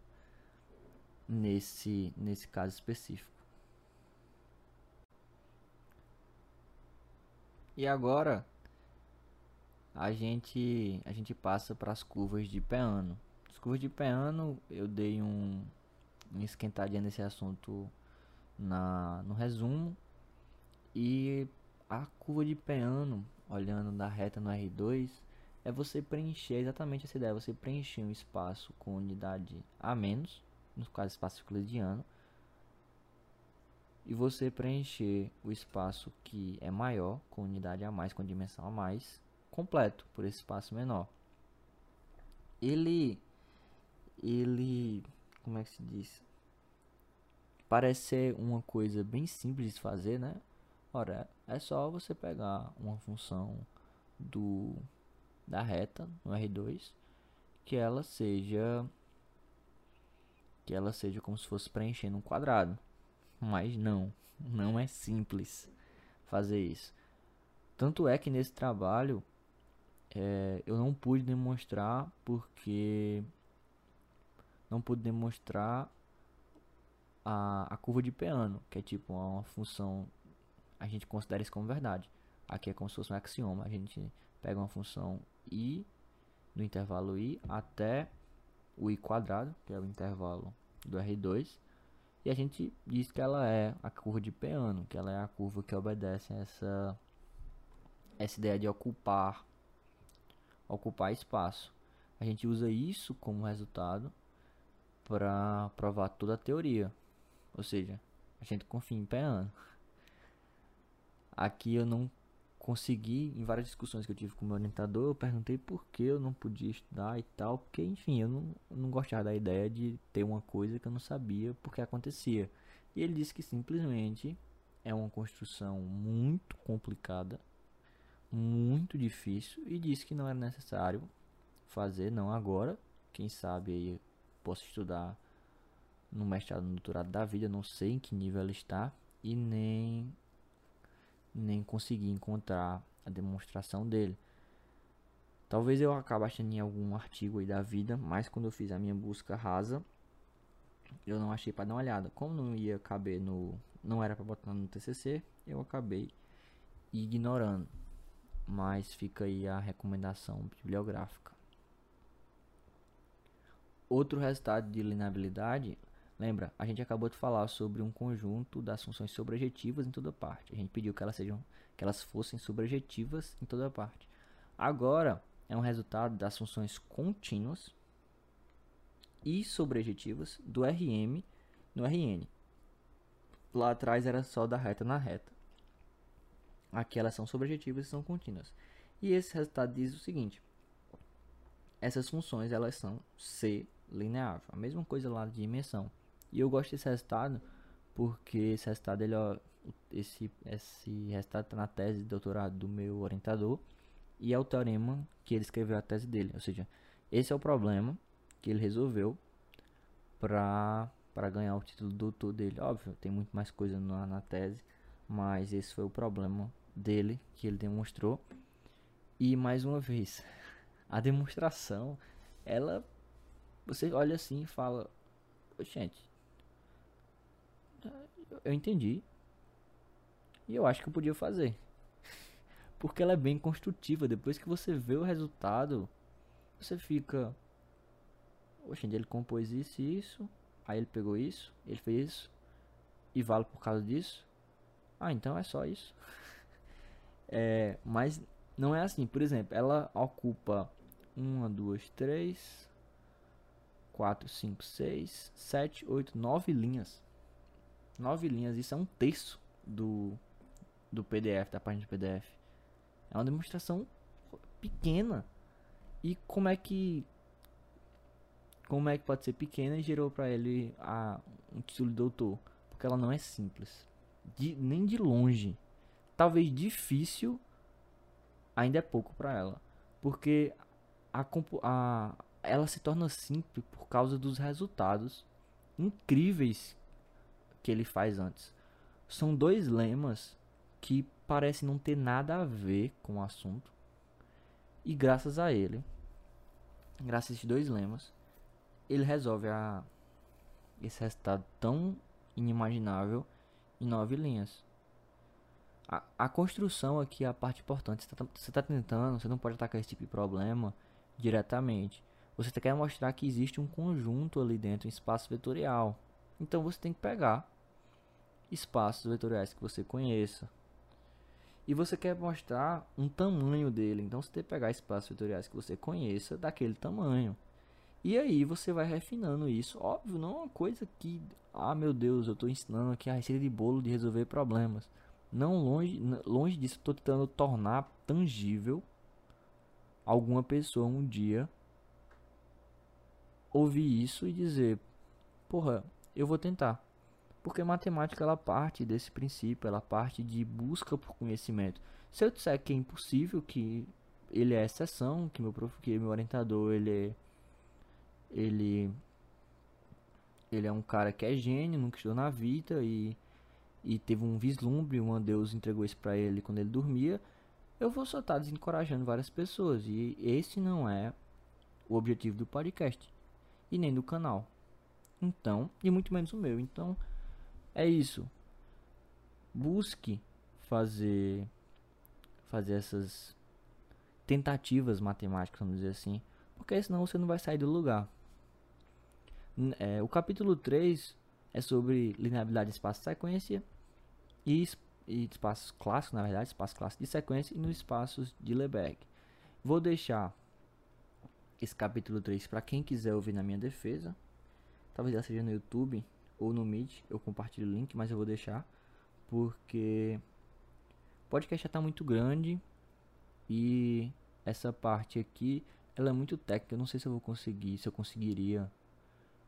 nesse nesse caso específico. E agora a gente a gente passa para as curvas de Peano. As curvas de Peano eu dei um, um esquentadinha nesse assunto na no resumo e a curva de Peano, olhando da reta no R2, é você preencher exatamente essa ideia, você preencher um espaço com unidade a menos, no caso espaço euclidiano, e você preencher o espaço que é maior, com unidade a mais, com dimensão a mais, completo por esse espaço menor. Ele, ele, como é que se diz? Parece ser uma coisa bem simples de fazer, né? Ora, é só você pegar uma função do da reta no R2 que ela seja que ela seja como se fosse preenchendo um quadrado. Mas não, não é simples fazer isso. Tanto é que nesse trabalho é, eu não pude demonstrar porque não pude demonstrar a, a curva de Peano, que é tipo uma função a gente considera isso como verdade. Aqui é como se fosse um axioma. A gente pega uma função i no intervalo i até o i quadrado, que é o intervalo do R2, e a gente diz que ela é a curva de Peano, que ela é a curva que obedece a essa essa ideia de ocupar ocupar espaço. A gente usa isso como resultado para provar toda a teoria. Ou seja, a gente confia em Peano. Aqui eu não consegui, em várias discussões que eu tive com o meu orientador, eu perguntei por que eu não podia estudar e tal, porque enfim, eu não, não gostava da ideia de ter uma coisa que eu não sabia porque acontecia. E ele disse que simplesmente é uma construção muito complicada, muito difícil e disse que não era necessário fazer, não agora. Quem sabe aí posso estudar no mestrado, no doutorado da vida, não sei em que nível ela está e nem nem consegui encontrar a demonstração dele. Talvez eu acabe achando em algum artigo aí da vida, mas quando eu fiz a minha busca rasa, eu não achei para dar uma olhada. Como não ia caber no, não era para botar no TCC, eu acabei ignorando. Mas fica aí a recomendação bibliográfica. Outro resultado de lineabilidade, lembra, a gente acabou de falar sobre um conjunto das funções sobrejetivas em toda parte. A gente pediu que elas sejam que elas fossem sobrejetivas em toda parte. Agora é um resultado das funções contínuas e sobrejetivas do Rm no Rn. Lá atrás era só da reta na reta. Aqui elas são sobrejetivas e são contínuas. E esse resultado diz o seguinte: essas funções elas são C linear, a mesma coisa lá de dimensão. E eu gosto desse resultado porque esse resultado ele ó, esse esse resultado está na tese de doutorado do meu orientador e é o teorema que ele escreveu a tese dele, ou seja, esse é o problema que ele resolveu para para ganhar o título de doutor dele. Óbvio, tem muito mais coisa na, na tese, mas esse foi o problema dele que ele demonstrou. E mais uma vez, a demonstração, ela você olha assim e fala, gente, eu entendi. E eu acho que eu podia fazer. Porque ela é bem construtiva. Depois que você vê o resultado, você fica. Oxe, ele compôs isso e isso. Aí ele pegou isso, ele fez isso. E vale por causa disso. Ah, então é só isso. é, mas não é assim. Por exemplo, ela ocupa uma, duas, três, quatro, cinco, seis, sete, oito, nove linhas. Nove linhas. Isso é um terço do do PDF, da página do PDF. É uma demonstração pequena. E como é que como é que pode ser pequena e gerou para ele a, um título de doutor? Porque ela não é simples. De, nem de longe. Talvez difícil ainda é pouco para ela. Porque a, a, ela se torna simples por causa dos resultados incríveis que ele faz antes. São dois lemas que parecem não ter nada a ver com o assunto. E graças a ele, graças a esses dois lemas, ele resolve a, esse resultado tão inimaginável em nove linhas. A, a construção aqui é a parte importante. Você está tá tentando, você não pode atacar esse tipo de problema diretamente. Você quer mostrar que existe um conjunto ali dentro, um espaço vetorial. Então você tem que pegar espaços vetoriais que você conheça. E você quer mostrar um tamanho dele. Então você tem que pegar espaços vetoriais que você conheça daquele tamanho. E aí você vai refinando isso. Óbvio, não é uma coisa que, ah meu Deus, eu estou ensinando aqui a receita de bolo de resolver problemas. Não longe, longe disso, estou tentando tornar tangível alguma pessoa um dia ouvir isso e dizer, porra, eu vou tentar. Porque matemática ela parte desse princípio, ela parte de busca por conhecimento. Se eu disser que é impossível, que ele é exceção, que meu prof, que meu orientador ele é ele ele é um cara que é gênio, nunca estudou na vida e, e teve um vislumbre, um Deus entregou isso para ele quando ele dormia, eu vou só estar tá desencorajando várias pessoas e esse não é o objetivo do podcast e nem do canal. Então, e muito menos o meu. Então, é isso. Busque fazer fazer essas tentativas matemáticas, vamos dizer assim, porque senão você não vai sair do lugar. É, o capítulo 3 é sobre linearidade de espaço-sequência e, e espaços clássicos, na verdade, espaço clássico de sequência e nos espaços de Lebesgue. Vou deixar esse capítulo 3 para quem quiser ouvir na minha defesa. Talvez ela seja no YouTube ou no Meet, eu compartilho o link, mas eu vou deixar porque podcast já está muito grande e essa parte aqui ela é muito técnica. Eu não sei se eu vou conseguir, se eu conseguiria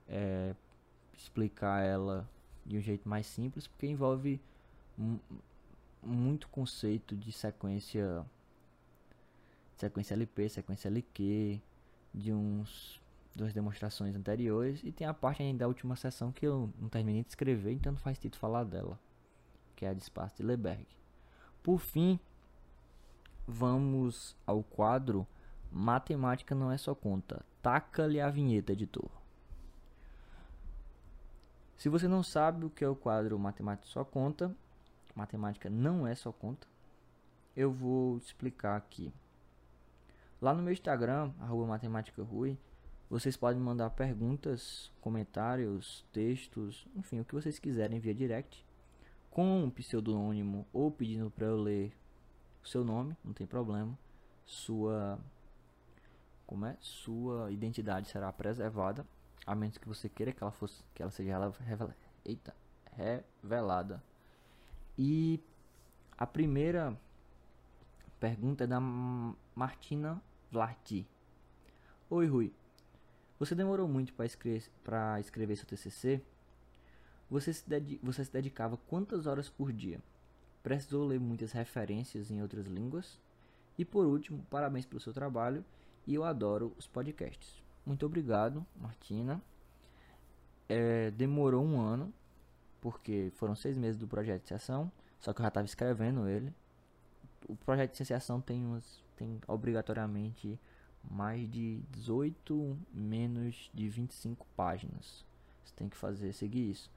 é, explicar ela de um jeito mais simples, porque envolve muito conceito de sequência sequência LP, sequência LQ, de uns duas demonstrações anteriores e tem a parte ainda da última sessão que eu não terminei de escrever, então não faz sentido falar dela, que é a de espaço de Leberg. Por fim, vamos ao quadro Matemática não é só conta. Taca-lhe a vinheta, editor. Se você não sabe o que é o quadro Matemática só conta, matemática não é só conta, eu vou explicar aqui. Lá no meu Instagram, arroba matemática Rui, vocês podem mandar perguntas, comentários, textos, enfim, o que vocês quiserem via direct, com um pseudônimo ou pedindo para eu ler o seu nome, não tem problema. Sua como é? Sua identidade será preservada, a menos que você queira que ela fosse que ela seja revela, eita, revelada. E a primeira pergunta é da Martina Vlarti. Oi, Rui. Você demorou muito para escrever, escrever seu TCC? Você se, você se dedicava quantas horas por dia? Precisou ler muitas referências em outras línguas? E por último, parabéns pelo seu trabalho e eu adoro os podcasts. Muito obrigado, Martina. É, demorou um ano, porque foram seis meses do projeto de sessão, só que eu já estava escrevendo ele. O projeto de iniciação tem, tem obrigatoriamente mais de 18 menos de 25 páginas. Você tem que fazer seguir isso.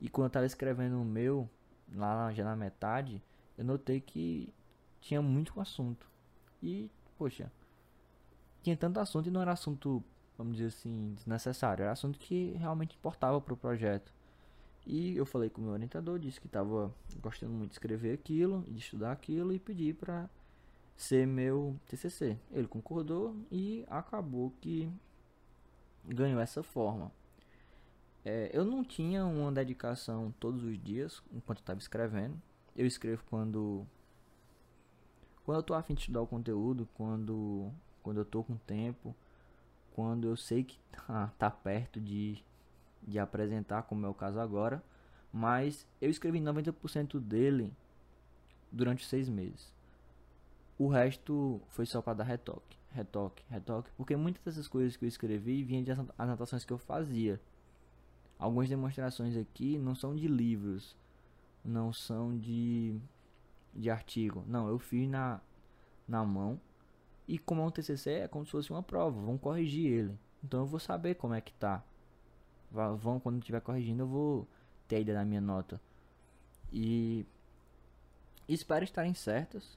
E quando eu estava escrevendo o meu, lá já na metade, eu notei que tinha muito assunto. E, poxa, tinha tanto assunto e não era assunto, vamos dizer assim, desnecessário. Era assunto que realmente importava para o projeto. E eu falei com o meu orientador, disse que estava gostando muito de escrever aquilo, de estudar aquilo e pedi para ser meu TCC. Ele concordou e acabou que ganhou essa forma. É, eu não tinha uma dedicação todos os dias enquanto estava escrevendo. Eu escrevo quando quando eu estou afim de estudar o conteúdo, quando quando eu estou com tempo, quando eu sei que tá, tá perto de de apresentar, como é o caso agora, mas eu escrevi 90% dele durante seis meses. O resto foi só para dar retoque, retoque, retoque, porque muitas dessas coisas que eu escrevi vinham de anotações que eu fazia. Algumas demonstrações aqui não são de livros, não são de, de artigo. Não, eu fiz na, na mão. E como é um TCC, é como se fosse uma prova, vão corrigir ele. Então eu vou saber como é que tá. Vão, quando estiver corrigindo, eu vou ter a ideia da minha nota. E espero estarem certas.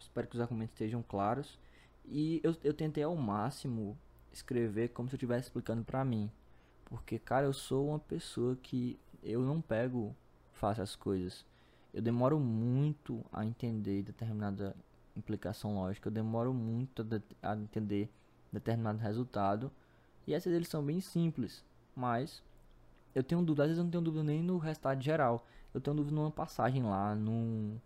Espero que os argumentos estejam claros. E eu, eu tentei ao máximo escrever como se eu estivesse explicando pra mim. Porque, cara, eu sou uma pessoa que eu não pego fácil as coisas. Eu demoro muito a entender determinada implicação lógica. Eu demoro muito a, a entender determinado resultado. E essas eles são bem simples. Mas eu tenho dúvida, às vezes eu não tenho dúvida nem no resultado geral. Eu tenho dúvida numa passagem lá, num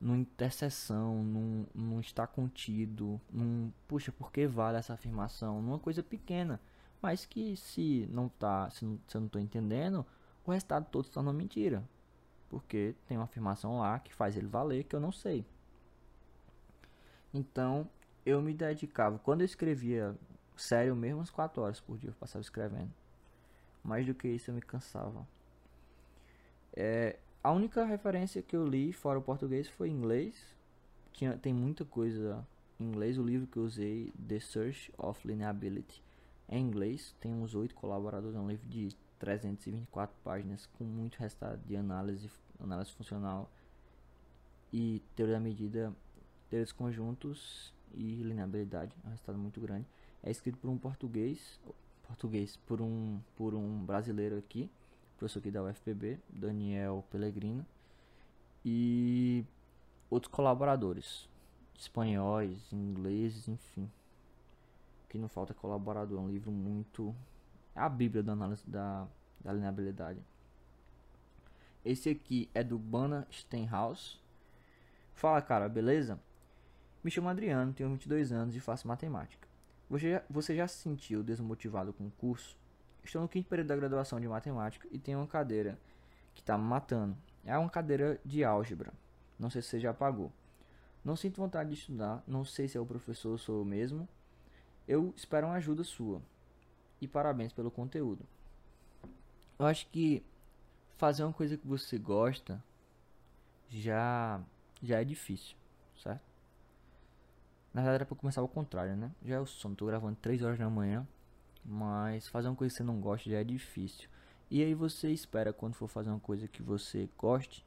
numa interseção, num, num está contido, num, puxa, por que vale essa afirmação? Numa coisa pequena, mas que se não tá, se, não, se eu não estou entendendo, o resultado todo está uma mentira. Porque tem uma afirmação lá que faz ele valer que eu não sei. Então, eu me dedicava, quando eu escrevia sério mesmo, umas 4 horas por dia eu passava escrevendo. Mais do que isso eu me cansava. É, a única referência que eu li fora o português foi inglês. Tinha, tem muita coisa em inglês. O livro que eu usei, The Search of Lineability, é em inglês. Tem uns oito colaboradores. É um livro de 324 páginas com muito resultado de análise, análise funcional e teoria da medida, teorias conjuntos e lineabilidade. É um resultado muito grande. É escrito por um português, português por um por um brasileiro aqui professor aqui da UFPB, Daniel Pellegrino, e outros colaboradores, espanhóis, ingleses, enfim. que não falta é colaborador, é um livro muito. É a Bíblia da análise da, da lineabilidade. Esse aqui é do Bana Steinhaus. Fala cara, beleza? Me chamo Adriano, tenho 22 anos e faço matemática. Você já, você já se sentiu desmotivado com o curso? Estou no quinto período da graduação de matemática e tenho uma cadeira que está me matando. É uma cadeira de álgebra. Não sei se você já pagou. Não sinto vontade de estudar, não sei se é o professor ou sou eu mesmo. Eu espero uma ajuda sua. E parabéns pelo conteúdo. Eu acho que fazer uma coisa que você gosta já já é difícil, certo? Na verdade era pra começar ao contrário, né? Já é o sono, tô gravando 3 horas da manhã, mas fazer uma coisa que você não gosta já é difícil. E aí você espera quando for fazer uma coisa que você goste,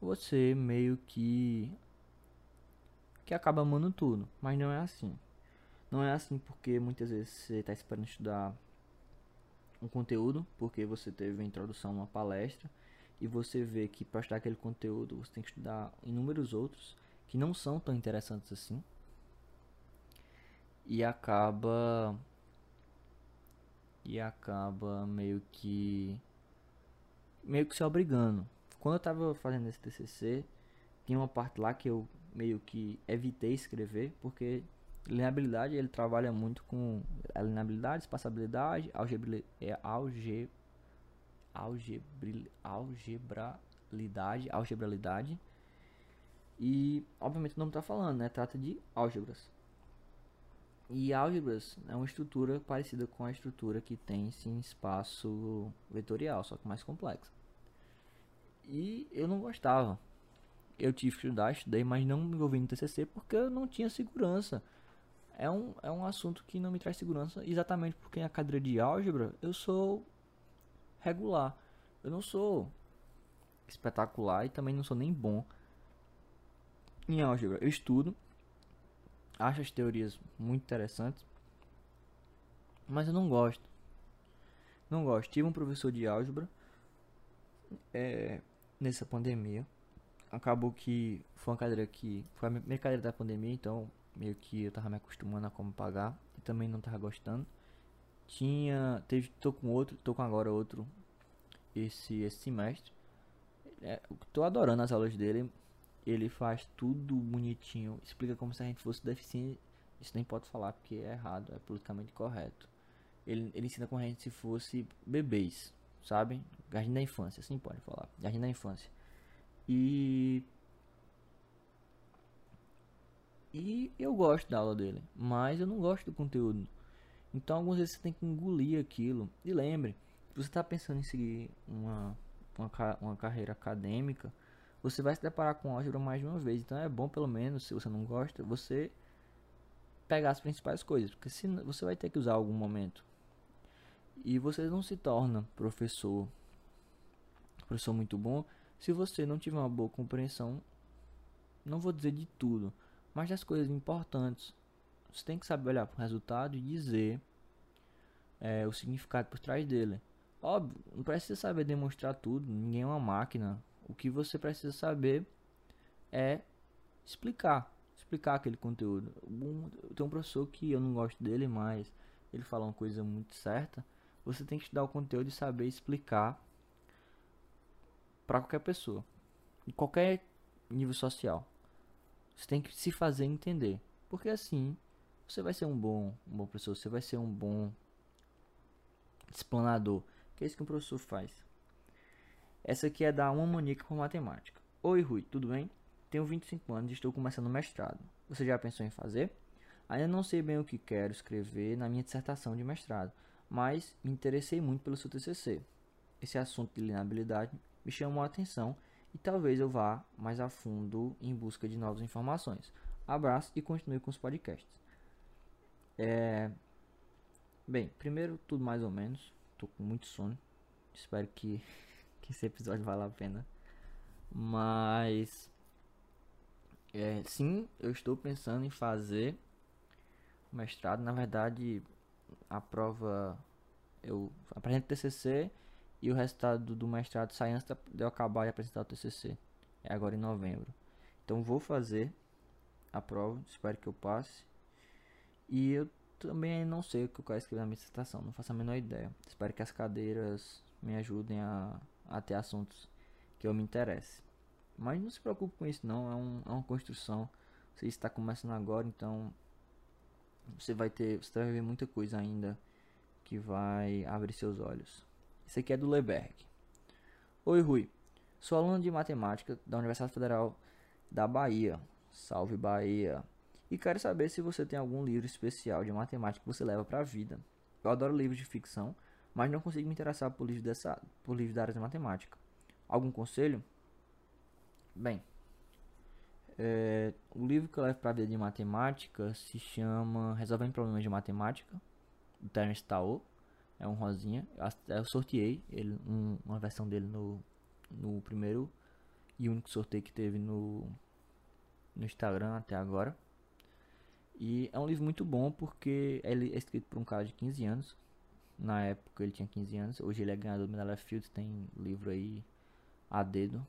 você meio que que acaba amando tudo, mas não é assim. Não é assim porque muitas vezes você está esperando estudar um conteúdo, porque você teve a introdução numa palestra e você vê que para estudar aquele conteúdo você tem que estudar inúmeros outros que não são tão interessantes assim e acaba e acaba meio que meio que se obrigando. Quando eu tava fazendo esse TCC, tinha uma parte lá que eu meio que evitei escrever porque lineabilidade ele trabalha muito com a espaçabilidade, algebra, é, alge, algebri, algebralidade, algebralidade. E obviamente não está falando, né? Trata de álgebras. E álgebras é uma estrutura parecida com a estrutura que tem sim espaço vetorial, só que mais complexa. E eu não gostava. Eu tive que estudar, estudei, mas não me envolvi no TCC porque eu não tinha segurança é um, é um assunto que não me traz segurança, exatamente porque na cadeira de álgebra eu sou regular. Eu não sou espetacular e também não sou nem bom em álgebra. Eu estudo, acho as teorias muito interessantes, mas eu não gosto. Não gosto. Tive um professor de álgebra é, nessa pandemia. Acabou que foi uma cadeira que foi a minha cadeira da pandemia, então meio que eu tava me acostumando a como pagar e também não tava gostando. Tinha, teve, tô com outro, tô com agora outro esse, esse semestre. É, tô adorando as aulas dele. Ele faz tudo bonitinho, explica como se a gente fosse deficiente. Isso nem pode falar porque é errado, é politicamente correto. Ele, ele ensina como a gente se fosse bebês, sabe? Jardim da infância, assim pode falar. Jardim da infância. E e eu gosto da aula dele, mas eu não gosto do conteúdo. Então algumas vezes você tem que engolir aquilo. E lembre, se você está pensando em seguir uma, uma, uma carreira acadêmica, você vai se deparar com álgebra mais de uma vez. Então é bom pelo menos, se você não gosta, você pegar as principais coisas, porque se você vai ter que usar algum momento. E você não se torna professor, professor muito bom, se você não tiver uma boa compreensão, não vou dizer de tudo, mas das coisas importantes. Você tem que saber olhar para o resultado e dizer é, o significado por trás dele. Óbvio, não precisa saber demonstrar tudo, ninguém é uma máquina. O que você precisa saber é explicar, explicar aquele conteúdo. Tem um professor que eu não gosto dele, mas ele fala uma coisa muito certa. Você tem que estudar o conteúdo e saber explicar para qualquer pessoa, em qualquer nível social. Você tem que se fazer entender. Porque assim, você vai ser um bom, um bom professor, você vai ser um bom explanador. Que é isso que um professor faz. Essa aqui é da uma maníaca por matemática. Oi Rui, tudo bem? Tenho 25 anos e estou começando o mestrado. Você já pensou em fazer? Ainda não sei bem o que quero escrever na minha dissertação de mestrado, mas me interessei muito pelo seu TCC. Esse assunto de lineabilidade me chamou a atenção e talvez eu vá mais a fundo em busca de novas informações. Abraço e continue com os podcasts. É... Bem, primeiro tudo mais ou menos. Tô com muito sono. Espero que, que esse episódio valha a pena. Mas é, sim, eu estou pensando em fazer mestrado. Na verdade, a prova eu apresento TCC e o resultado do mestrado sai antes de eu acabar de apresentar o TCC. É agora em novembro. Então vou fazer a prova, espero que eu passe. E eu também não sei o que eu quero escrever na minha dissertação, não faço a menor ideia. Espero que as cadeiras me ajudem a, a ter assuntos que eu me interesse. Mas não se preocupe com isso não, é, um, é uma construção. Você está começando agora, então você vai ter, você vai ver muita coisa ainda que vai abrir seus olhos. Esse aqui é do Leberg. Oi Rui, sou aluno de matemática da Universidade Federal da Bahia. Salve Bahia. E quero saber se você tem algum livro especial de matemática que você leva para a vida. Eu adoro livros de ficção, mas não consigo me interessar por livros, dessa, por livros da área de matemática. Algum conselho? Bem, é, o livro que eu levo para a vida de matemática se chama Resolvendo Problemas de Matemática, do Terence Tao. É um rosinha. Eu sorteei ele, um, uma versão dele no, no primeiro e único sorteio que teve no, no Instagram até agora. E é um livro muito bom porque ele é escrito por um cara de 15 anos. Na época ele tinha 15 anos. Hoje ele é ganhador do Medalha Fields. Tem livro aí a dedo,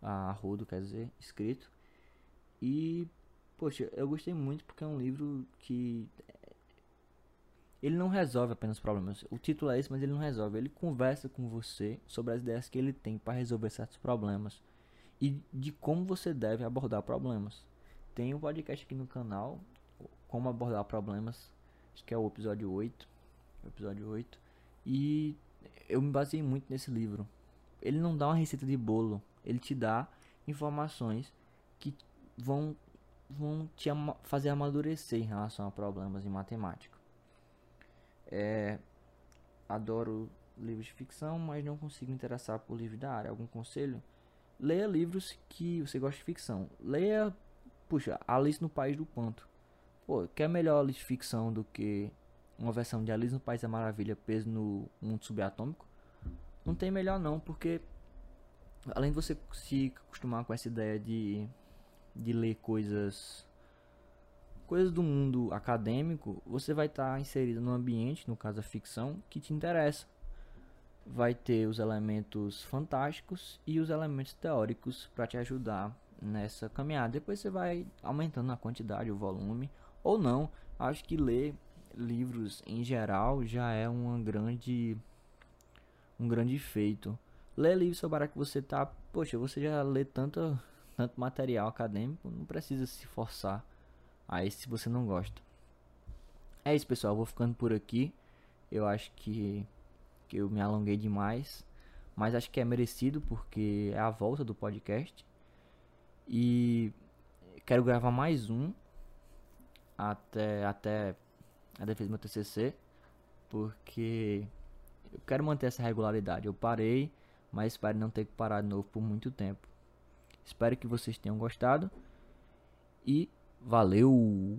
a rodo, quer dizer, escrito. E, poxa, eu gostei muito porque é um livro que. Ele não resolve apenas problemas. O título é esse, mas ele não resolve. Ele conversa com você sobre as ideias que ele tem para resolver certos problemas e de como você deve abordar problemas. Tem um podcast aqui no canal como abordar problemas. Acho que é o episódio 8. Episódio 8. E eu me baseei muito nesse livro. Ele não dá uma receita de bolo. Ele te dá informações que vão, vão te ama fazer amadurecer em relação a problemas em matemática. É, adoro livros de ficção, mas não consigo me interessar por livros da área. Algum conselho? Leia livros que você gosta de ficção. Leia, puxa, Alice no País do Panto. Pô, quer melhor de ficção do que uma versão de Alice no País da Maravilha peso no mundo subatômico? Não tem melhor não, porque além de você se acostumar com essa ideia de, de ler coisas coisas do mundo acadêmico, você vai estar tá inserido num ambiente, no caso a ficção, que te interessa. Vai ter os elementos fantásticos e os elementos teóricos para te ajudar nessa caminhada. Depois você vai aumentando a quantidade, o volume ou não. Acho que ler livros em geral já é uma grande um grande feito. Ler livros sobre a que você tá, poxa, você já lê tanto tanto material acadêmico, não precisa se forçar a isso se você não gosta. É isso, pessoal, vou ficando por aqui. Eu acho que que eu me alonguei demais, mas acho que é merecido porque é a volta do podcast. E quero gravar mais um até, até a defesa do meu TCC, porque eu quero manter essa regularidade. Eu parei, mas espero não ter que parar de novo por muito tempo. Espero que vocês tenham gostado e valeu!